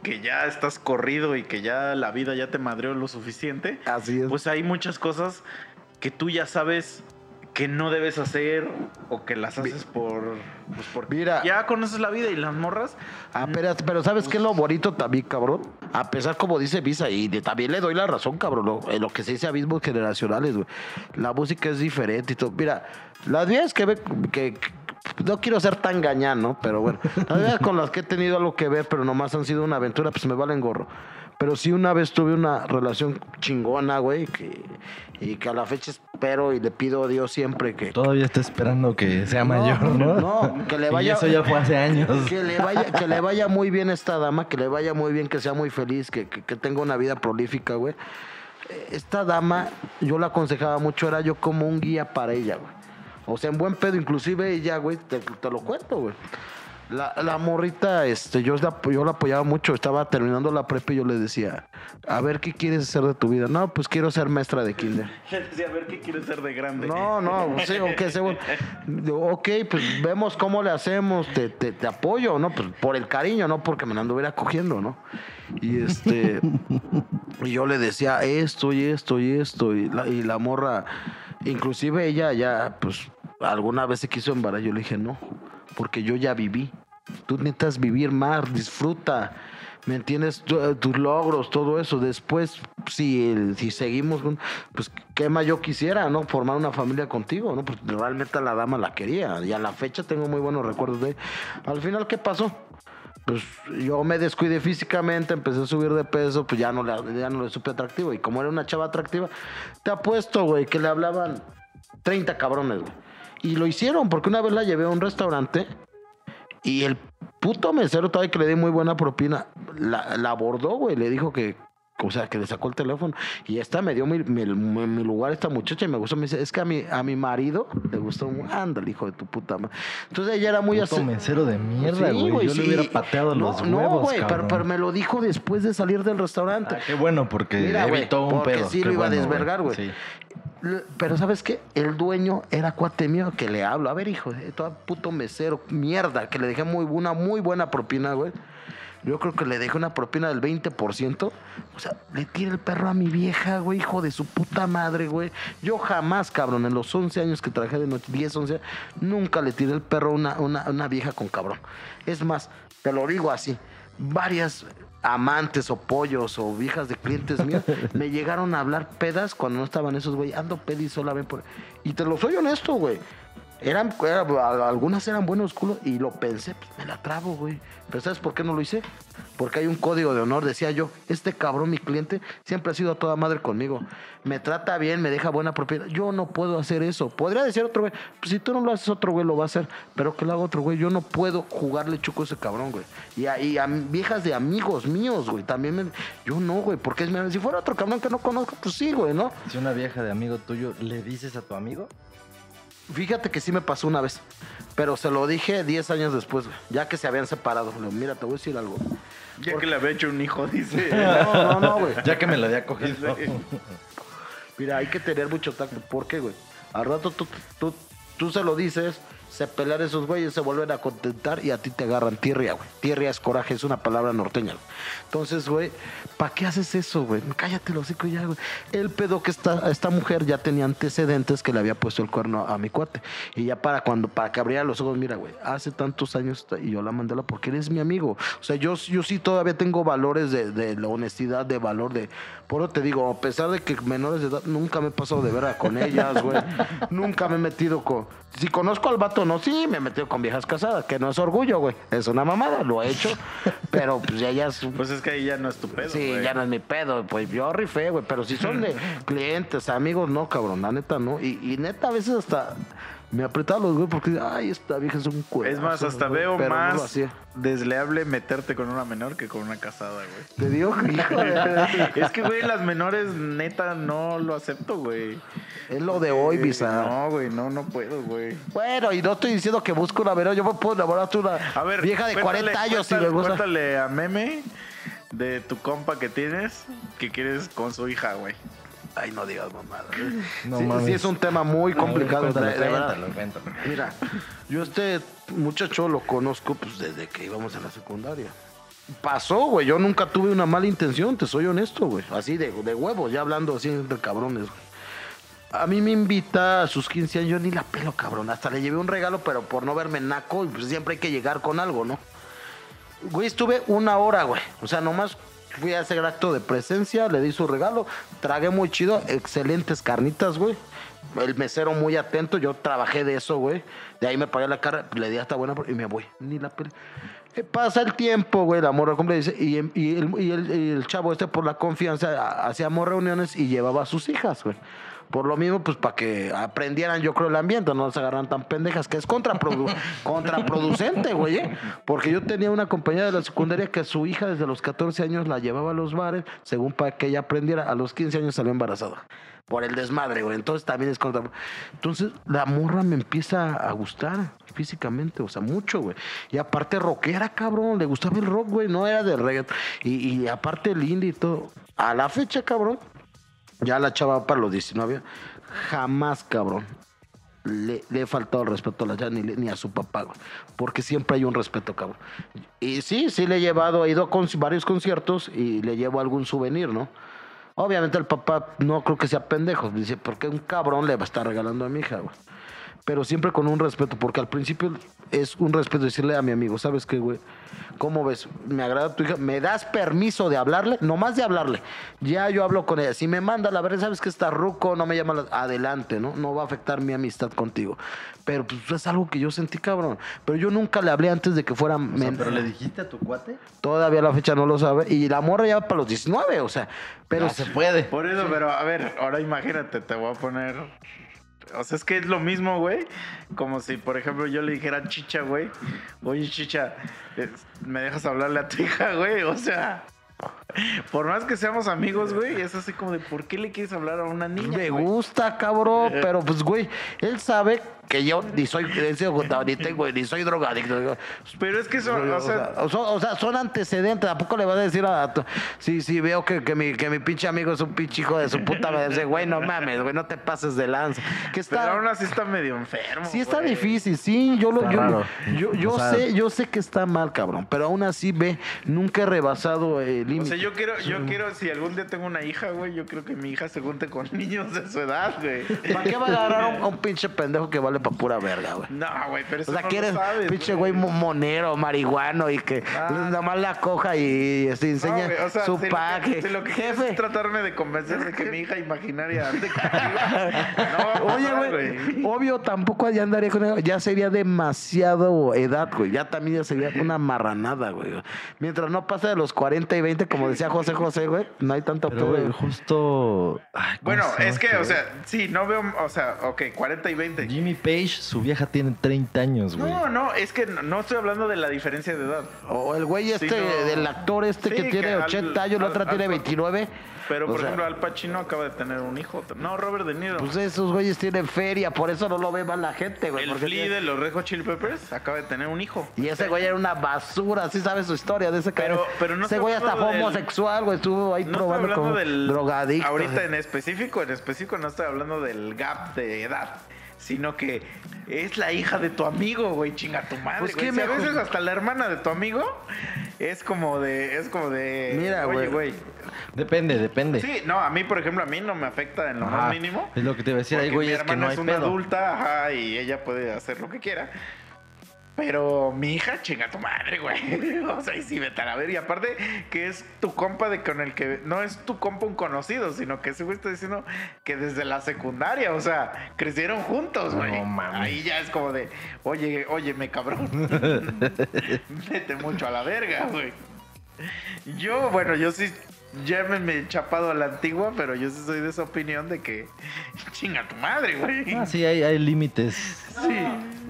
que ya estás corrido y que ya la vida ya te madreó lo suficiente, Así es. pues hay muchas cosas que tú ya sabes que no debes hacer o que las haces por pues porque Mira. ya conoces la vida y las morras Ah, pero, pero ¿sabes qué es lo bonito también, cabrón? A pesar, como dice Visa, y de- también le doy la razón, cabrón, lo, en lo que se dice abismos generacionales, güey. La música es diferente y todo. Mira, las veces que, ve, que, no quiero ser tan gañán, ¿no? Pero bueno, las con las que he tenido algo que ver, pero nomás han sido una aventura, pues me valen gorro. Pero sí una vez tuve una relación chingona, güey, que, y que a la fecha espero y le pido a Dios siempre que... Todavía está esperando que sea mayor, ¿no? No, que le Y vaya... eso ya fue hace años. Que le vaya, que le vaya muy bien esta dama, que le vaya muy bien, que sea muy feliz, que, que- que tenga una vida prolífica, güey. Esta dama, yo la aconsejaba mucho, era yo como un guía para ella, güey. O sea, en buen pedo, inclusive ella, güey, te, te lo cuento, güey. La, la morrita, este, yo la, yo la apoyaba mucho, estaba terminando la prepa y yo le decía, a ver, ¿qué quieres hacer de tu vida? No, pues quiero ser maestra de kinder. le decía a ver qué quieres ser de grande No, no, sí, ok, según- ok, pues vemos cómo le hacemos, te, te, te apoyo, ¿no? Pues por el cariño, no porque me la anduviera cogiendo, ¿no? Y este, y yo le decía esto y esto y esto, y la, y la morra, inclusive ella ya, pues, alguna vez se quiso embarazar, yo le dije, no, porque yo ya viví. Tú necesitas vivir más, disfruta. ¿Me entiendes? Eh, tus logros, todo eso. Después, si, si seguimos, pues qué más yo quisiera, ¿no? Formar una familia contigo, ¿no? Pues realmente la dama la quería. Y a la fecha tengo muy buenos recuerdos de. Al final, ¿qué pasó? Pues yo me descuidé físicamente, empecé a subir de peso, pues ya no ya no le supe atractivo. Y como era una chava atractiva, te apuesto, güey, que le hablaban 30 cabrones, güey. Y lo hicieron, porque una vez la llevé a un restaurante y el puto mesero todavía que le di muy buena propina, la, la abordó, güey, le dijo que, o sea, que le sacó el teléfono. Y esta me dio mi, mi- mi- mi lugar, esta muchacha, y me gustó. Me dice, es que a mi, a mi marido le gustó. Ándale, hijo de tu puta madre. Entonces ella era muy así. mesero de mierda, Sí, güey. Yo sí. le hubiera pateado no, los No, huevos, güey, pero, pero me lo dijo después de salir del restaurante. Ah, qué bueno, porque Mira, evitó un porque pedo. sí Qué lo iba a bueno, desvergar, güey. Sí. Pero ¿sabes qué? El dueño era cuate mío que le hablo. A ver, hijo, de todo puto mesero, mierda, que le dejé muy, una muy buena propina, güey. Yo creo que le dejé una propina del 20%. O sea, le tira el perro a mi vieja, güey, hijo de su puta madre, güey. Yo jamás, cabrón, en los 11 años que trabajé de noche, 10, 11, nunca le tiré el perro a una, una, una vieja con cabrón. Es más, te lo digo así, varias amantes o pollos o viejas de clientes míos me llegaron a hablar pedas cuando no estaban esos, güey. Ando pedi sola, ven por... Y te lo soy honesto, güey. Eran, era- algunas eran buenos culos y lo pensé, pues me la trabo, güey. Pero ¿sabes por qué no lo hice? Porque hay un código de honor, decía yo, este cabrón, mi cliente, siempre ha sido a toda madre conmigo. Me trata bien, me deja buena propiedad. Yo no puedo hacer eso. Podría decir otro güey, pues si tú no lo haces, otro güey lo va a hacer. Pero que lo haga otro güey, yo no puedo jugarle chuco a ese cabrón, güey. Y viejas de amigos míos, güey, también me... Yo no, güey, porque es- si fuera otro cabrón que no conozco, pues sí, güey, ¿no? Si una vieja de amigo tuyo le dices a tu amigo, Fíjate que sí me pasó una vez, pero se lo dije 10 años después, güey, ya que se habían separado. Le digo, mira, te voy a decir algo. ya que le había hecho un hijo dice No, no, no, güey. ya que me la había cogido. Mira, hay que tener mucho tacto. ¿Por qué, güey? Al rato tú, tú, tú se lo dices, se pelean esos güeyes, se vuelven a contentar y a ti te agarran tirria, güey. Tirria es coraje, es una palabra norteña, güey. Entonces, güey, ¿para qué haces eso, güey? Cállate los hocico ya, güey. El pedo que esta, esta mujer ya tenía antecedentes que le había puesto el cuerno a mi cuate. Y ya para cuando, para que abriera los ojos, mira, güey, hace tantos años y yo la mandé a la porque eres mi amigo. O sea, yo, yo sí todavía tengo valores de, de la honestidad, de valor de. Por eso te digo, a pesar de que menores de edad, nunca me he pasado de verga con ellas, güey. nunca me he metido con. Si conozco al vato ¿no? Sí, me he metido con viejas casadas, que no es orgullo, güey. Es una mamada, lo he hecho. pero pues ya, ya es. Pues es que ahí ya no es tu pedo, Sí, güey. ya no es mi pedo, pues yo rifé, güey. Pero si son de clientes, amigos, no, cabrón, la neta, no. Y, y neta, a veces hasta me apretaba los güey porque, ay, esta vieja es un cuero. Es más, hasta veo no más desleable meterte con una menor que con una casada, güey. Te digo, hijo de- Es que, güey, las menores, neta, no lo acepto, güey. Es lo de hoy, Eh, Bisa. No, güey, no, no puedo, güey. Bueno, y no estoy diciendo que busco una verga. Yo me puedo enamorar de una A ver, vieja de cuéntale- 40 años si cuéntale- me gusta. Cuéntale a Meme de tu compa que tienes que quieres con su hija, güey. Ay, no digas mamada. No sí, mames. sí, es un tema muy complicado. Cuéntalo, de- verdad. cuéntalo, cuéntalo. Mira, yo este muchacho lo conozco pues desde que íbamos en la secundaria. Pasó, güey. Yo nunca tuve una mala intención, te soy honesto, güey. Así de, de huevos, ya hablando así de cabrones, güey. A mí me invita a sus 15 años, yo ni la pelo, cabrón. Hasta le llevé un regalo, pero por no verme naco, pues siempre hay que llegar con algo, ¿no? Güey, estuve una hora, güey. O sea, nomás fui a ese acto de presencia, le di su regalo, tragué muy chido, excelentes carnitas, güey. El mesero muy atento, yo trabajé de eso, güey. De ahí me pagué la cara, le di hasta buena y me voy. Ni la pele. Eh, Pasa el tiempo, güey, la morra cumple y, y el, y el- chavo este por la confianza ha- hacíamos reuniones y llevaba a sus hijas, güey. Por lo mismo, pues para que aprendieran, yo creo, el ambiente, no se agarran tan pendejas, que es contraprodu- contraproducente, güey. ¿eh? Porque yo tenía una compañera de la secundaria que su hija desde los 14 años la llevaba a los bares, según para que ella aprendiera. A los 15 años salió embarazada. Por el desmadre, güey. Entonces también es contra. Entonces la morra me empieza a gustar físicamente, o sea, mucho, güey. Y aparte rockera, cabrón. Le gustaba el rock, güey. No era de reggaeton. Y, y aparte el indie y todo. A la fecha, cabrón. Ya la chava va para los 19. Jamás, cabrón. Le, he faltado el respeto a la le- ni a su papá, güey. Porque siempre hay un respeto, cabrón. Y sí, sí le he llevado, he ido a con- varios conciertos y le llevo algún souvenir, ¿no? Obviamente el papá no creo que sea pendejo. Dice, ¿por qué un cabrón le va a estar regalando a mi hija, güey? Pero siempre con un respeto, porque al principio es un respeto decirle a mi amigo, ¿sabes qué, güey? ¿Cómo ves? Me agrada tu hija. ¿Me das permiso de hablarle? Nomás de hablarle. Ya yo hablo con ella. Si me manda la verdad, ¿sabes que está ruco? No me llama la- adelante, ¿no? No va a afectar mi amistad contigo. Pero pues es algo que yo sentí, cabrón. Pero yo nunca le hablé antes de que fuera... O sea, men- ¿Pero le dijiste a tu cuate? Todavía la fecha no lo sabe. Y la morra ya va para los 19, o sea. Pero Pero se puede. Por eso, pero a ver, ahora imagínate, te voy a poner. O sea, es que es lo mismo, güey. Como si, por ejemplo, yo le dijera Chicha, güey. Oye, Chicha, ¿me dejas hablarle a tu hija, güey? O sea, por más que seamos amigos, güey, es así como de, ¿por qué le quieres hablar a una niña? Me güey? gusta, cabrón, pero pues, güey, él sabe que yo ni soy, ni tengo, ni soy drogadicto. Pero es que eso, O o sea, o son, o sea, son antecedentes. ¿A poco le vas a decir a tu... Si, si veo que, que, mi, que mi pinche amigo es un pinche hijo de su puta madre, dice, güey, no mames, güey, no te pases de lanza. Que pero está... aún así está medio enfermo. Sí está difícil, sí, yo lo, yo, yo, yo O sea- sé, yo sé que está mal, cabrón, pero aún así ve, nunca he rebasado el O límite. Yo quiero, yo quiero, si algún día tengo una hija, güey, yo quiero que mi hija se junte con niños de su edad, güey. ¿Para qué va a agarrar a un, un pinche pendejo que vale para pura verga, güey? No, güey, pero eso O sea, no quieres lo sabes, pinche güey mo- monero, marihuano y que Ah. nada más la coja y se No, enseña güey, o sea, su si lo pack. que- si lo que Jefe, es tratarme de convencer de que mi hija imaginaria ande. No a Oye, güey, obvio, tampoco allá andaría con él. Ya sería demasiado edad, güey. Ya también ya sería una marranada, güey. Mientras no pase de los 40 y 20, como decía José José, güey, no hay tanto Pero, güey, justo... Ay, ¿cómo Bueno, es que, o sea, sí, no veo, o sea, ok, 40 y 20. Jimmy Page, su vieja tiene 30 años, güey. No, no, es que no, no estoy hablando de la diferencia de edad. O el güey este, Sí, no. del actor este Sí, que que tiene al- 80 años, la al- otra al- tiene 29. Pero, O por sea, ejemplo, Al Pacino acaba de tener un hijo. No, Robert De Niro. Pues esos güeyes tienen feria, por eso no lo ve mal la gente, güey. el Flea tiene- de los Red Hot Chili Peppers acaba de tener un hijo. Y ese güey era una basura, sí sabes su historia de ese Pero- cabrón. pero no Ese güey hasta del- homosexual, güey, estuvo ahí No probando como del drogadicto. Ahorita en específico, en específico no estoy hablando del gap de edad, sino que es la hija de tu amigo, güey, chinga tu madre. Pues, güey. ¿qué Si a veces hasta la hermana de tu amigo es como de, es como de, Mira, oye, güey. güey. Depende, depende. Sí, no, a mí por ejemplo a mí no me afecta en lo Ajá, más mínimo. Es lo que te iba a decir. Mi güeyes que no hay es una pedo. adulta, ajá, y ella puede hacer lo que quiera. Pero mi hija, chinga tu madre, güey. O sea, y sí, vete a la ver. Y aparte, que es tu compa de con el que. No es tu compa un conocido, sino que ese güey está diciendo que desde la secundaria, o sea, crecieron juntos, güey. No mames. Ahí ya es como de, oye, oye, me cabrón. Vete mucho a la verga, güey. Yo, bueno, yo sí. Ya me, me he chapado a la antigua, pero yo sí soy de esa opinión de que chinga tu madre, güey. Ah, sí, hay, hay límites. Sí.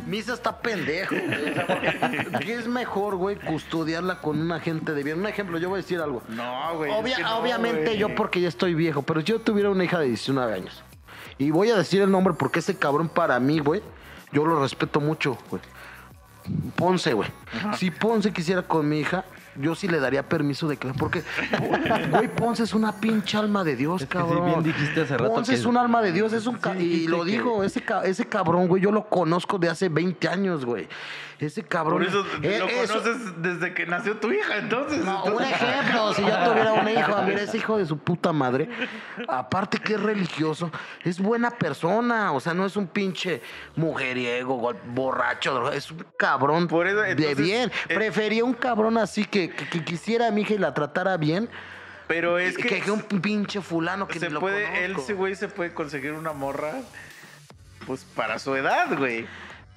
Misa está pendejo. güey. ¿Qué es mejor, güey, custodiarla con un agente de bien? Un ejemplo, yo voy a decir algo. No, güey. Obvia- es que no, obviamente güey. yo porque ya estoy viejo, pero si yo tuviera una hija de 19 años. Y voy a decir el nombre porque ese cabrón para mí, güey, yo lo respeto mucho, güey. Ponce, güey. Si Ponce quisiera con mi hija, yo sí le daría permiso de que... Porque, güey, Ponce es una pinche alma de Dios, Es que sí, cabrón. bien dijiste hace rato Ponce que- es un alma de Dios, es un... ca- Sí, y lo que- digo, ese, ese cabrón, güey, yo lo conozco de hace 20 años, güey. Ese cabrón... Por eso eh, lo eso- conoces desde que nació tu hija, entonces. no, un ejemplo, si yo tuviera un hijo, mira, ese hijo de su puta madre, aparte que es religioso, es buena persona, o sea, no es un pinche mujeriego, borracho, es un cabrón Por eso, de bien. eh, Prefería un cabrón así que, que- que quisiera a mi hija y la tratara bien, Pero es que, que, un pinche fulano que se lo puede, él, ese güey, se puede conseguir una morra, pues para su edad, güey.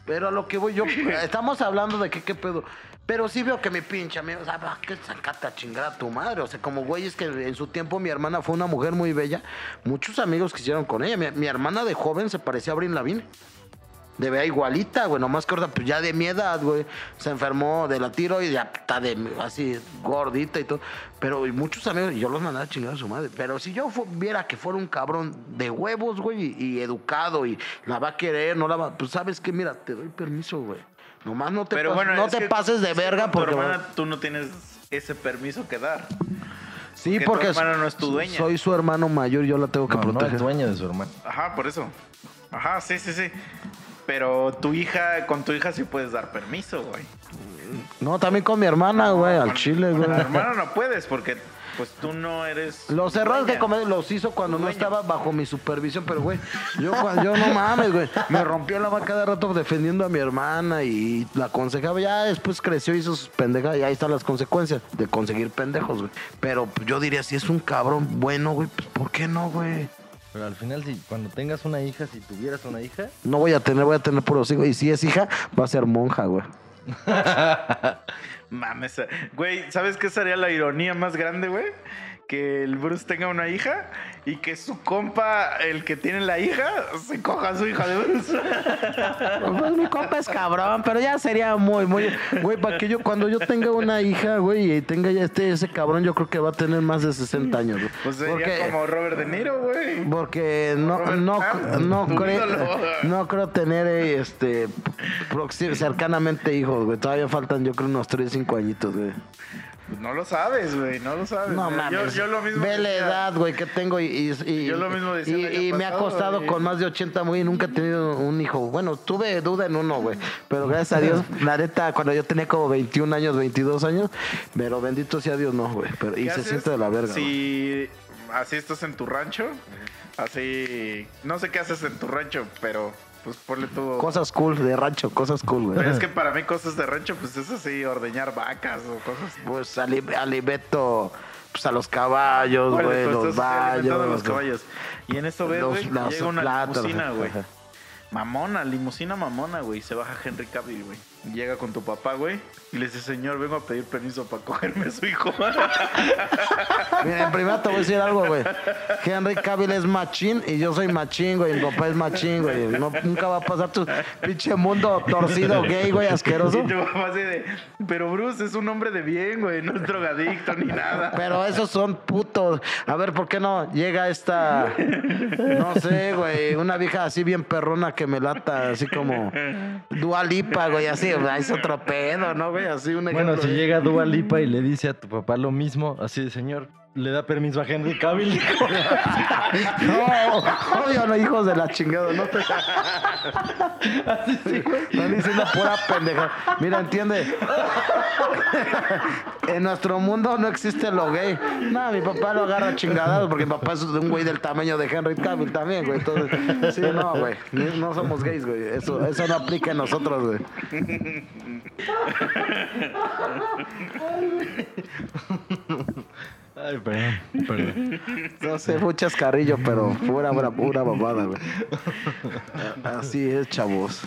Pero a lo que voy yo, estamos hablando de que qué pedo. Pero sí veo que mi pinche amigo, o sea, va, que sacate a chingar a tu madre. O sea, como güey, es que en su tiempo mi hermana fue una mujer muy bella. Muchos amigos quisieron con ella. Mi, mi hermana de joven se parecía a Brin Lavigne. De vea igualita, güey, nomás que ahorita, pues ya de mi edad, güey, se enfermó de la tiro y ya está de así gordita y todo. Pero y muchos amigos, y yo los mandaba a chingar a su madre. Pero si yo fu- viera que fuera un cabrón de huevos, güey, y, y educado y la va a querer, no la va, pues sabes que, mira, te doy permiso, güey. Nomás no te, Pero pas- bueno, no te que pases de verga con tu porque... hermana tú no tienes ese permiso que dar. sí, que tu porque hermana no es tu dueña. soy su hermano mayor, yo la tengo que No, no proteger. es dueño de su hermano. Ajá, por eso. Ajá, sí, sí, sí. Pero tu hija, con tu hija sí puedes dar permiso, güey. No, también con mi hermana, güey, al Con- chile, con güey. la hermana no puedes porque pues tú no eres Los errores que dueña. cometió los hizo cuando no estaba bajo mi supervisión, pero güey, yo, cuando- yo no mames, güey. Me rompió la vaca cada rato defendiendo a mi hermana y la aconsejaba. Ya después creció y hizo sus pendejas y ahí están las consecuencias de conseguir pendejos, güey. Pero pues, yo diría, si es un cabrón bueno, güey, pues ¿por qué no, güey? Pero al final, si cuando tengas una hija, si tuvieras una hija, No voy a tener, voy a tener puros hijos. Y si es hija, va a ser monja, güey. Mames, güey, ¿sabes qué sería la ironía más grande, güey? Que el Bruce tenga una hija y que su compa, el que tiene la hija, se coja a su hija de Bruce. Pues mi compa es cabrón, pero ya sería muy, muy. Güey, para que yo, cuando yo tenga una hija, güey, y tenga ya este, ese cabrón, yo creo que va a tener más de 60 años, güey. Pues sería Porque- como Robert De Niro, güey. Porque no, Robert no, no, creo, no creo tener eh, este cercanamente hijos, güey. Todavía faltan, yo creo, unos 3, 5 añitos, güey. No lo sabes, güey, no lo sabes. No mames. Yo, lo mismo Ve la edad, güey, que tengo y, y- y- Yo lo mismo decía y- me ha costado con más de 80, güey. Nunca he tenido un hijo. Bueno, tuve duda en uno, güey. Pero gracias a Dios, la neta, cuando yo tenía como 21 años, 22 años, pero bendito sea Dios, no, güey. Pero, y ¿Qué se siente de la verga. Si así estás en tu rancho, así. No sé qué haces en tu rancho, pero pues ponle todo. Cosas cool, de rancho, cosas cool, güey. Pero es que para mí cosas de rancho, pues es así, ordeñar vacas o cosas. Pues ali- alimento pues, a los caballos, güey, tú los alimentando a vallos. los caballos. Y en esto ves, güey, llega una limusina, güey. Mamona, limusina mamona, güey. Se baja Henry Cavill, güey. Llega con tu papá, güey. Y le dice, señor, vengo a pedir permiso para cogerme a su hijo. Mira, en primera te voy a decir algo, güey. Henry Cavill es machín y yo soy machín, güey. Mi papá es machín, güey. No, nunca va a pasar tu pinche mundo torcido gay, güey, asqueroso. Y tu papá así de, pero Bruce es un hombre de bien, güey. No es drogadicto ni nada. Pero esos son putos. A ver, ¿por qué no llega esta, no sé, güey, una vieja así bien perrona que me lata, así como Dualipa, güey, así, es otro pedo, ¿no, güey? Así un bueno, si llega Dua Lipa y le dice a tu papá lo mismo, así de señor, le da permiso a Henry Cavill. No, obvio, no, hijos de la chingada, no te. Están diciendo pura pendeja. Mira, entiende. En nuestro mundo no existe lo gay. No, mi papá lo agarra chingadados porque mi papá es un güey del tamaño de Henry Cavill también, güey. Entonces, sí, no, güey. No somos gays, güey. Eso, eso no aplica en nosotros, güey. Ay, perdón, perdón. No sé, fue un pero pura, pura, pura babada, güey. Así es, chavos.